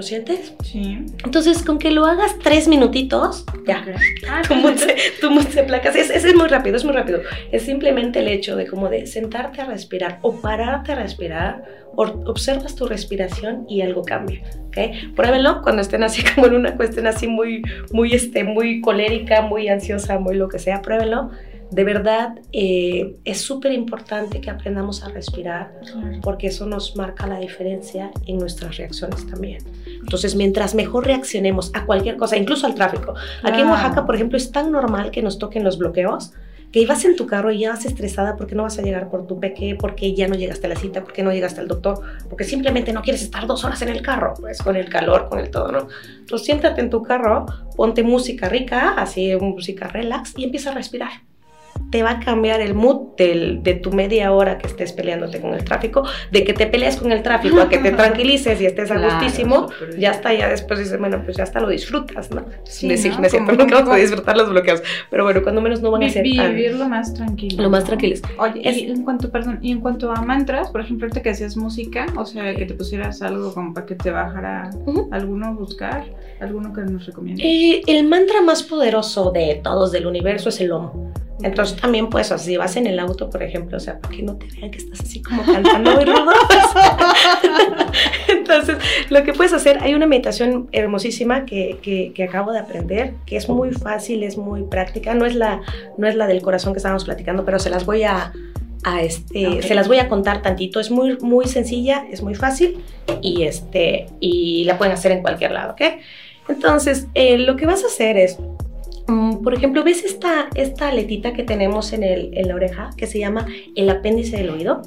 Sientes? Sí. Entonces, con que lo hagas tres minutitos, ya. Okay. Ah, Tu mood se, tu mood se placas. Es, es, es, muy rápido, es muy rápido. Es simplemente el hecho de como de sentarte a respirar o pararte a respirar, o, observas tu respiración y algo cambia, ¿ok? Pruébenlo cuando estén así como en una cuestión así muy, muy, este, muy colérica, muy ansiosa, muy lo que sea, pruébenlo de verdad eh, es súper importante que aprendamos a respirar porque eso nos marca la diferencia en nuestras reacciones también. Entonces, mientras mejor reaccionemos a cualquier cosa, incluso al tráfico. Aquí en Oaxaca, por ejemplo, es tan normal que nos toquen los bloqueos que ibas en tu carro y ya vas estresada porque no vas a llegar por tu peque, porque ya no llegaste a la cita, porque no llegaste al doctor, porque simplemente no quieres estar dos horas en el carro, pues con el calor, con el todo, ¿no? Entonces siéntate en tu carro, ponte música rica, así música relax y empieza a respirar te va a cambiar el mood del, de tu media hora que estés peleándote con el tráfico, de que te peleas con el tráfico, a que te tranquilices y estés a Claro, gustísimo, súper ya está, ya después dices, bueno, pues ya hasta lo disfrutas, ¿no? Sí, Decir, ¿no? Como- nunca a como- disfrutar los bloqueos, pero bueno, cuando menos no van a ser tan- Vivirlo más tranquilo. lo más tranquilos. Oye, Es- y en cuanto, perdón, y en cuanto a mantras, por ejemplo, ahorita que hacías música, o sea, que te pusieras algo como para que te bajara Ujú. alguno a buscar, alguno que nos recomiendes. Eh, el mantra más poderoso de todos del universo es el OM. Entonces también pues o sea, si vas en el auto, por ejemplo, o sea, para que no te vean que estás así como cantando muy rudo. Entonces, lo que puedes hacer, hay una meditación hermosísima que, que- que acabo de aprender, que es muy fácil, es muy práctica, no es la, no es la del corazón que estábamos platicando, pero se las voy a, a, este, se las voy a contar tantito. Es muy, muy sencilla, es muy fácil y, este, y la pueden hacer en cualquier lado, ¿ok? Entonces, eh, lo que vas a hacer es, por ejemplo, ¿ves esta, esta aletita que tenemos en, el, en la oreja que se llama el apéndice del oído?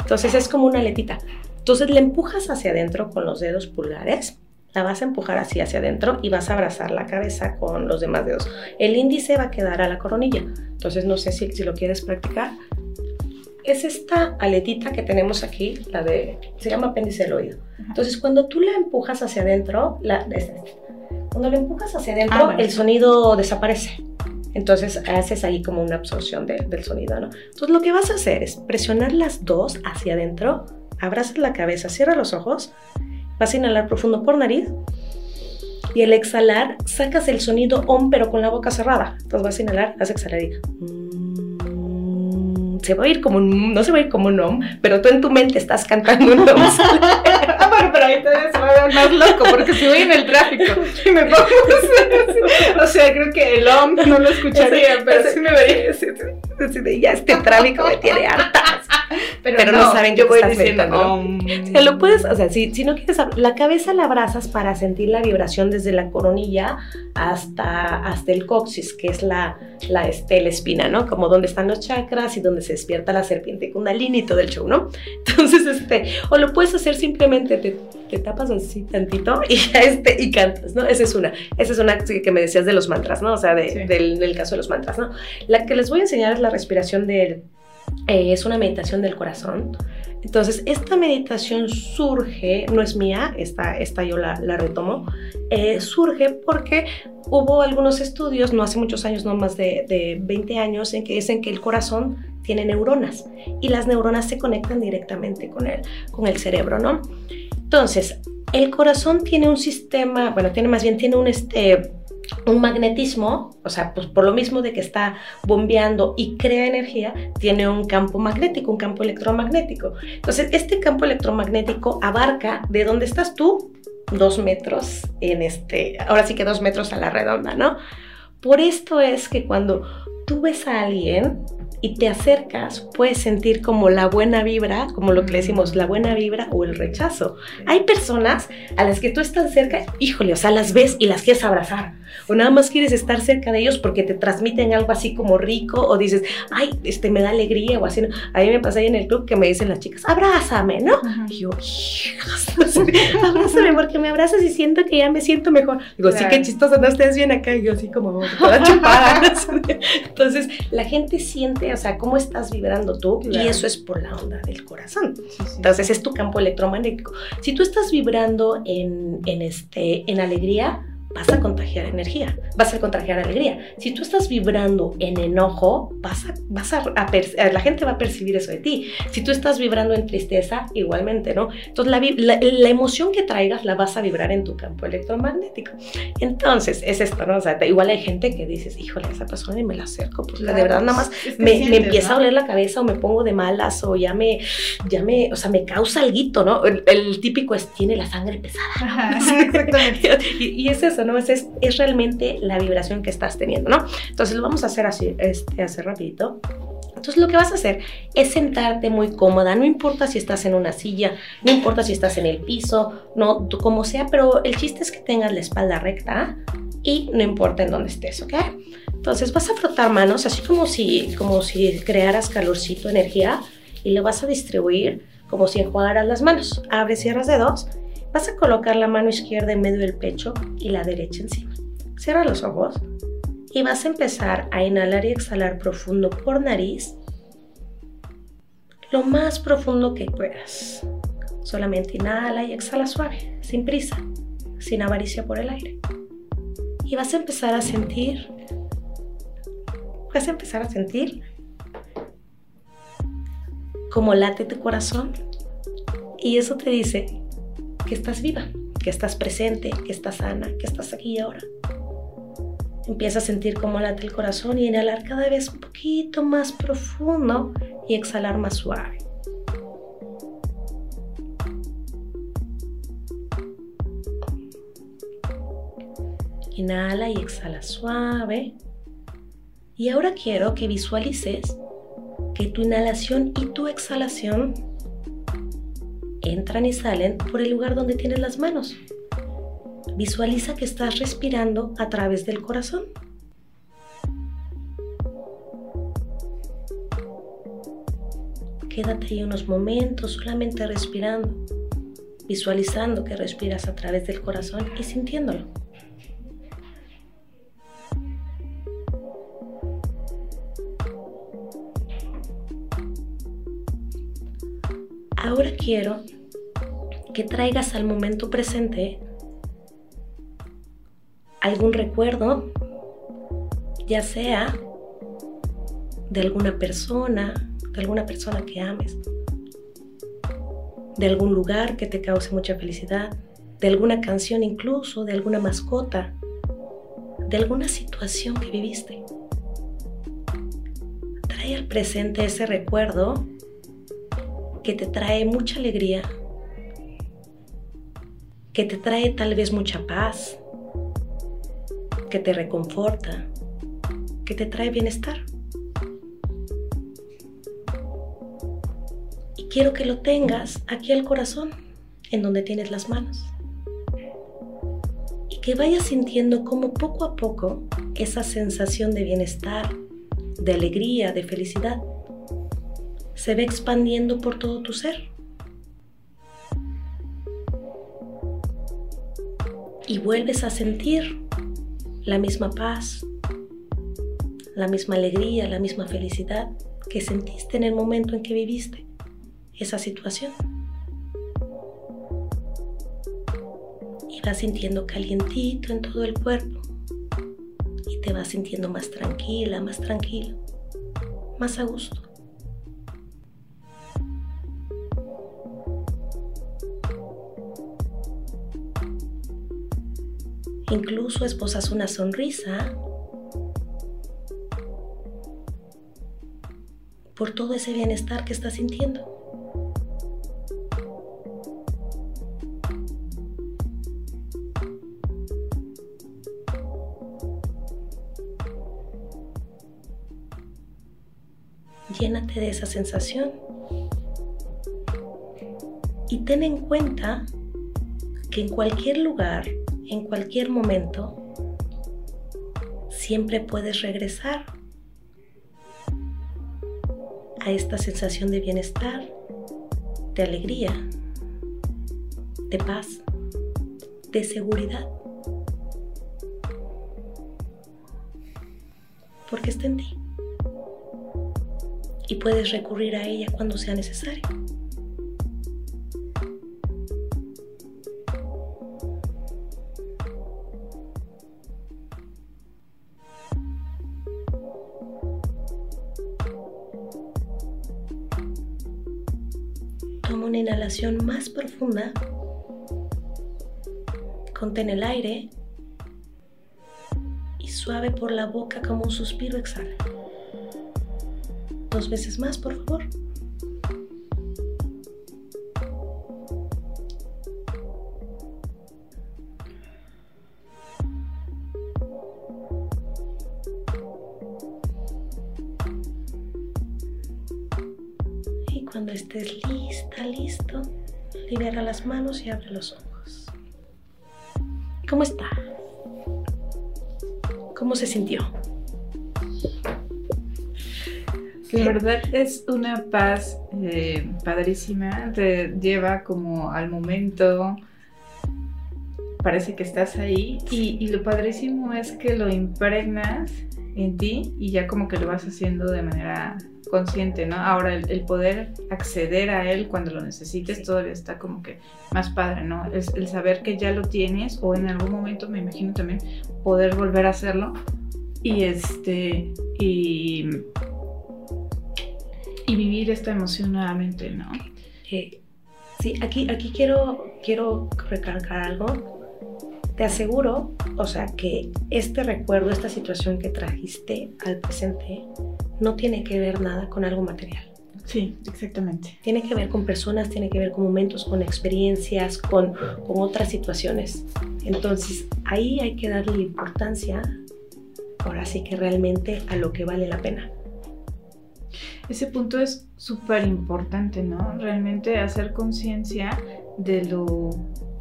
Entonces es como una aletita. Entonces la empujas hacia adentro con los dedos pulgares, la vas a empujar así hacia adentro y vas a abrazar la cabeza con los demás dedos. El índice va a quedar a la coronilla. Entonces no sé si, si lo quieres practicar. Es esta aletita que tenemos aquí, la de, se llama apéndice del oído. Entonces cuando tú la empujas hacia adentro, la, cuando la empujas hacia adentro, Ah, bueno. el sonido desaparece. Entonces haces ahí como una absorción de- del sonido, ¿no? Entonces lo que vas a hacer es presionar las dos hacia adentro, abrazas la cabeza, cierra los ojos, vas a inhalar profundo por nariz y al exhalar sacas el sonido OM pero con la boca cerrada. Entonces vas a inhalar, vas a exhalar y... Se va a ir como un, no se va a ir como un OM, pero tú en tu mente estás cantando un OM. Ah, bueno, pero ahí se va a ver más loco, porque si voy en el tráfico y me pongo así, o sea, creo que el OM no lo escucharía, pero sí me vería. Sí, sí, sí, sí, ya este tráfico me tiene harta. Pero, Pero no saben que yo te voy estás diciendo, meditando, ¿no? "Om". O sea, lo puedes, o sea, si, si no quieres, la cabeza la abrazas para sentir la vibración desde la coronilla hasta, hasta el coxis, que es la, la, este, la espina, ¿no? Como donde están los chakras y donde se despierta la serpiente kundalini y todo el show, ¿no? Entonces, este, o lo puedes hacer simplemente, te, te tapas así tantito y ya este, y cantas, ¿no? Esa es una, esa es una que que me decías de los mantras, ¿no? O sea, de- Sí. del, del caso de los mantras, ¿no? La que les voy a enseñar es la respiración del, eh, es una meditación del corazón. Entonces, esta meditación surge, no es mía, esta, esta yo la, la retomo, eh, surge porque hubo algunos estudios, no hace muchos años, no más de, de 20 años, en que dicen que el corazón tiene neuronas y las neuronas se conectan directamente con el, con el cerebro, ¿no? Entonces, el corazón tiene un sistema, bueno, tiene más bien, tiene un, este, un magnetismo, o sea, pues por lo mismo de que está bombeando y crea energía, tiene un campo magnético, un campo electromagnético. Entonces, este campo electromagnético abarca de donde estás tú, dos metros en este, ahora sí que dos metros a la redonda, ¿no? Por esto es que cuando tú ves a alguien y te acercas, puedes sentir como la buena vibra, como lo que le decimos, la buena vibra o el rechazo. Hay personas a las que tú estás cerca, híjole, o sea, las ves y las quieres abrazar. O nada más quieres estar cerca de ellos porque te transmiten algo así como rico o dices, ay, este me da alegría o así. A mí me pasa ahí en el club que me dicen las chicas, abrázame, ¿no? Ajá. Y yo, hijas, abrázame porque me abrazas y siento que ya me siento mejor. Digo, sí, Claro. qué chistoso, no ustedes bien acá y yo así como toda chupada. Entonces, la gente siente, o sea, cómo estás vibrando tú Claro. y eso es por la onda del corazón. Sí, sí. Entonces es tu campo electromagnético. Si tú estás vibrando en, en, este, en alegría, vas a contagiar energía, vas a contagiar alegría. Si tú estás vibrando en enojo, vas a, vas a, a la gente va a percibir eso de ti. Si tú estás vibrando en tristeza, igualmente, ¿no? Entonces la, la, la emoción que traigas la vas a vibrar en tu campo electromagnético. Entonces es esto, ¿no? O sea, igual hay gente que dices, híjole, esa persona y me la acerco, porque de verdad nada más Es que me, sientes, me empieza ¿no? a oler la cabeza o me pongo de malas o ya me, ya me, o sea, me causa algo, ¿no? El, el típico es, tiene la sangre pesada. Ajá, exactamente. Y, y es eso, ¿no? Es, es, es realmente la vibración que estás teniendo, ¿no? Entonces lo vamos a hacer así, este, hacer rapidito. Entonces lo que vas a hacer es sentarte muy cómoda, no importa si estás en una silla, no importa si estás en el piso, no, como sea, pero el chiste es que tengas la espalda recta y no importa en dónde estés, ¿ok? Entonces vas a frotar manos así como si, como si crearas calorcito, energía y lo vas a distribuir como si enjuagaras las manos. Abre, cierras dedos, vas a colocar la mano izquierda en medio del pecho y la derecha encima. Cierra los ojos Y vas a empezar a inhalar y exhalar profundo por nariz, lo más profundo que puedas. Solamente inhala y exhala suave, sin prisa, sin avaricia por el aire. Y vas a empezar a sentir, vas a empezar a sentir cómo late tu corazón. Y eso te dice que estás viva, que estás presente, que estás sana, que estás aquí y ahora. Empieza a sentir cómo late el corazón y inhalar cada vez un poquito más profundo y exhalar más suave. Inhala y exhala suave. Y ahora quiero que visualices que tu inhalación y tu exhalación entran y salen por el lugar donde tienes las manos. Visualiza que estás respirando a través del corazón. Quédate ahí unos momentos solamente respirando, visualizando que respiras a través del corazón y sintiéndolo. Ahora quiero que traigas al momento presente algún recuerdo, ya sea de alguna persona, de alguna persona que ames, de algún lugar que te cause mucha felicidad, de alguna canción incluso, de alguna mascota, de alguna situación que viviste. Trae al presente ese recuerdo que te trae mucha alegría, que te trae tal vez mucha paz, que te reconforta, que te trae bienestar. Y quiero que lo tengas aquí al corazón, en donde tienes las manos. Y que vayas sintiendo como poco a poco esa sensación de bienestar, de alegría, de felicidad, se ve expandiendo por todo tu ser. Y vuelves a sentir la misma paz, la misma alegría, la misma felicidad que sentiste en el momento en que viviste esa situación. Y vas sintiendo calientito en todo el cuerpo. Y te vas sintiendo más tranquila, más tranquilo, más a gusto. Incluso esposas una sonrisa por todo ese bienestar que estás sintiendo. Llénate de esa sensación y ten en cuenta que en cualquier lugar en cualquier momento, siempre puedes regresar a esta sensación de bienestar, de alegría, de paz, de seguridad. Porque está en ti. Y puedes recurrir a ella cuando sea necesario. Más profunda. Contén el aire y suave por la boca como un suspiro exhala. Dos veces más, por favor. Manos y abre los ojos. ¿Cómo está? ¿Cómo se sintió? La verdad es una paz eh, padrísima, te lleva como al momento parece que estás ahí y lo padrísimo es que lo impregnas en ti y ya como que lo vas haciendo de manera consciente, ¿no? Ahora el, el poder acceder a él cuando lo necesites todavía está como que más padre, ¿no? Es el saber que ya lo tienes o en algún momento me imagino también poder volver a hacerlo y este y, y vivir esta emoción nuevamente, ¿no? Sí, aquí, aquí quiero, quiero recalcar algo. Te aseguro, o sea, que este recuerdo, esta situación que trajiste al presente, no tiene que ver nada con algo material. Sí, exactamente. Tiene que ver con personas, tiene que ver con momentos, con experiencias, con, con otras situaciones. Entonces, ahí hay que darle importancia, ahora sí que realmente a lo que vale la pena. Ese punto es súper importante, ¿no? Realmente hacer conciencia de lo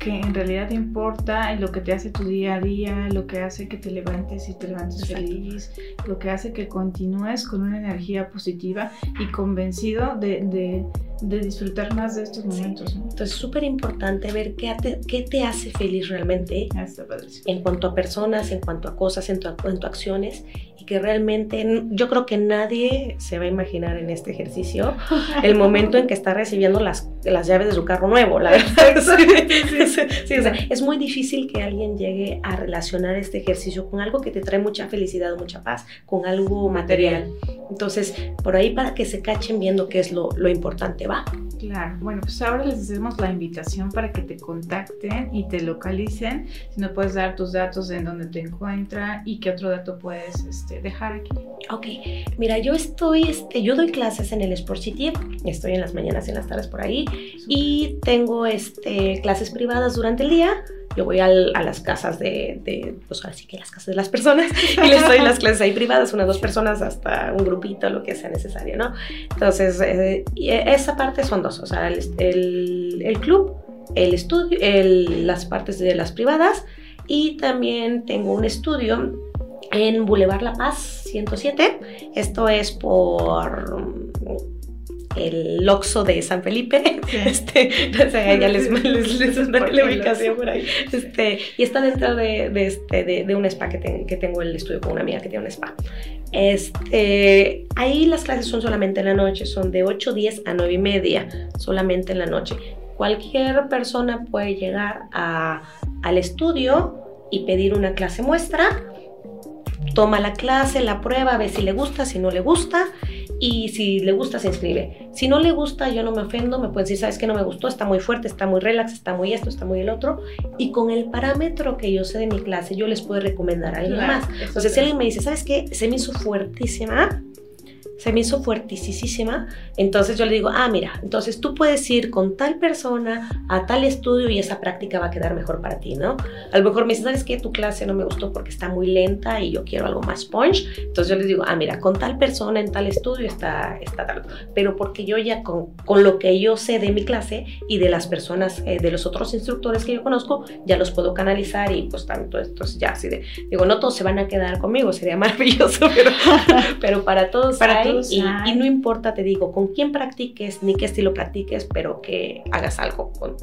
que en realidad importa y lo que te hace tu día a día, lo que hace que te levantes y te levantes Exacto. feliz, lo que hace que continúes con una energía positiva y convencido de, de- de disfrutar más de estos momentos, ¿no? Entonces, súper importante ver qué te, qué te hace feliz realmente padrísimo. en cuanto a personas, en cuanto a cosas, en tu, en tu acciones y que realmente yo creo que nadie se va a imaginar en este ejercicio el momento en que está recibiendo las, las llaves de su carro nuevo, la verdad. Sí, sí, sí, o sea, es muy difícil que alguien llegue a relacionar este ejercicio con algo que te trae mucha felicidad, mucha paz, con algo material. Entonces, por ahí para que se cachen viendo qué es lo, lo importante, ¿va? Claro, bueno, pues ahora les hacemos la invitación para que te contacten y te localicen. Si no puedes dar tus datos en donde te encuentra y qué otro dato puedes este, dejar aquí. Ok, mira, yo estoy, este, yo doy clases en el Sport City, estoy en las mañanas y en las tardes por ahí, y tengo este, clases privadas durante el día. Yo voy al- a las casas de, de, pues así que las casas de las personas, y les doy las clases ahí privadas, unas dos personas hasta un grupito, lo que sea necesario, ¿no? Entonces, eh, esa parte son dos, o sea, el, el- el club, el estudio, el- las partes de las privadas, y también tengo un estudio en Boulevard La Paz 107. Esto es por mm, el Oxo de San Felipe. Sí. Este, ya les, les, les ¿Por mandaré qué la ubicación por ahí. Este, y está dentro de, de, este, de, de un spa que, ten- que tengo el estudio con una amiga que tiene un spa. Este, ahí las clases son solamente en la noche, son de 8, 10 a 9 y media, solamente en la noche. Cualquier persona puede llegar a, al estudio y pedir una clase muestra. Toma la clase, la prueba, ve si le gusta, si no le gusta y si le gusta se inscribe. Si no le gusta, yo no me ofendo, me pueden decir, sabes que no me gustó, está muy fuerte, está muy relax, está muy esto, está muy el otro. Y con el parámetro que yo sé de mi clase, yo les puedo recomendar a alguien Claro, más. Entonces, si alguien me dice, ¿sabes qué? Se me hizo fuertísima, se me hizo fuertísima, entonces yo le digo, ah, mira, entonces tú puedes ir con tal persona a tal estudio y esa práctica va a quedar mejor para ti, ¿no? A lo mejor me dice, ¿sabes qué? Tu clase no me gustó porque está muy lenta y yo quiero algo más punch. Entonces yo les digo, ah, mira, con tal persona en tal estudio está, está tal. Pero porque yo ya con, con lo que yo sé de mi clase y de las personas, eh, de los otros instructores que yo conozco, ya los puedo canalizar y pues tanto entonces ya así de, digo, no todos se van a quedar conmigo, sería maravilloso, pero, pero para todos Para hay, y, y no importa, te digo, con quién practiques ni qué estilo practiques, pero que hagas algo con,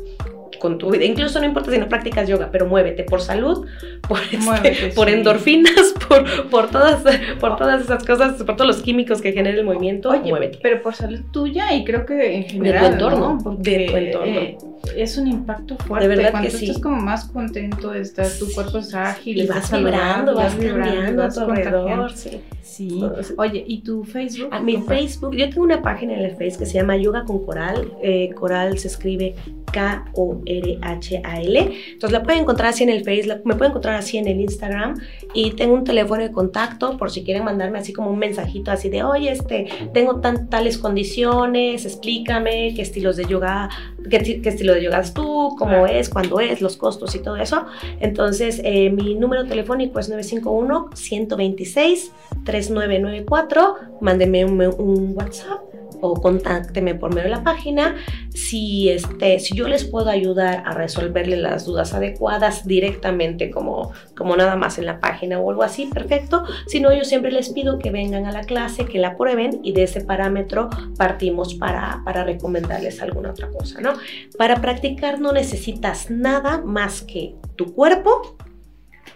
con tu vida. Incluso no importa si no practicas yoga, pero muévete por salud, por, este, Muévete, por sí. endorfinas, por, por, todas, por todas esas cosas, por todos los químicos que genera el movimiento, Oye, muévete. pero por salud tuya y creo que en general, entorno, ¿no? Porque, de tu entorno. eh, es un impacto fuerte. De verdad Cuando que tú sí. estás como más contento, estás, tu cuerpo está ágil, Y vas vibrando, vas vibrando, cambiando a vas tu alrededor. Sí. Sí. Oye, ¿y tu Facebook? A mi Compa- Facebook, yo tengo una página en el Facebook que se llama Yoga con Coral. Eh, coral se escribe K-O-R-H-A-L. Entonces la pueden encontrar así en el Facebook, la- me pueden encontrar así en el Instagram. Y tengo un teléfono de contacto por si quieren mandarme así como un mensajito así de, oye, este, tengo tan, tales condiciones, explícame qué estilos de yoga, qué, qué estilo de yoga es tú, cómo es, cuándo es, los costos y todo eso. Entonces eh, mi número telefónico es 951 126 3994. Mándenme un, un WhatsApp o contácteme por medio de la página. si, este, si yo les puedo ayudar a resolverle las dudas adecuadas directamente, como, como nada más en la página o algo así, perfecto. Si no, yo siempre les pido que vengan a la clase, que la prueben y de ese parámetro partimos para, para recomendarles alguna otra cosa, ¿no? Para practicar no necesitas nada más que tu cuerpo.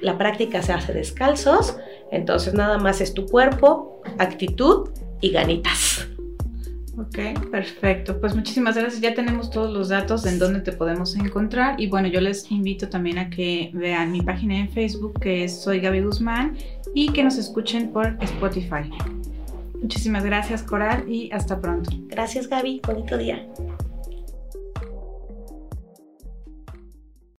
La práctica se hace descalzos, entonces nada más es tu cuerpo, actitud y ganitas. Ok, perfecto. Pues muchísimas gracias. Ya tenemos todos los datos en dónde te podemos encontrar. Y bueno, yo les invito también a que vean mi página en Facebook, que es Soy Gaby Guzmán, y que nos escuchen por Spotify. Muchísimas gracias, Coral, y hasta pronto. Gracias, Gaby. Bonito día.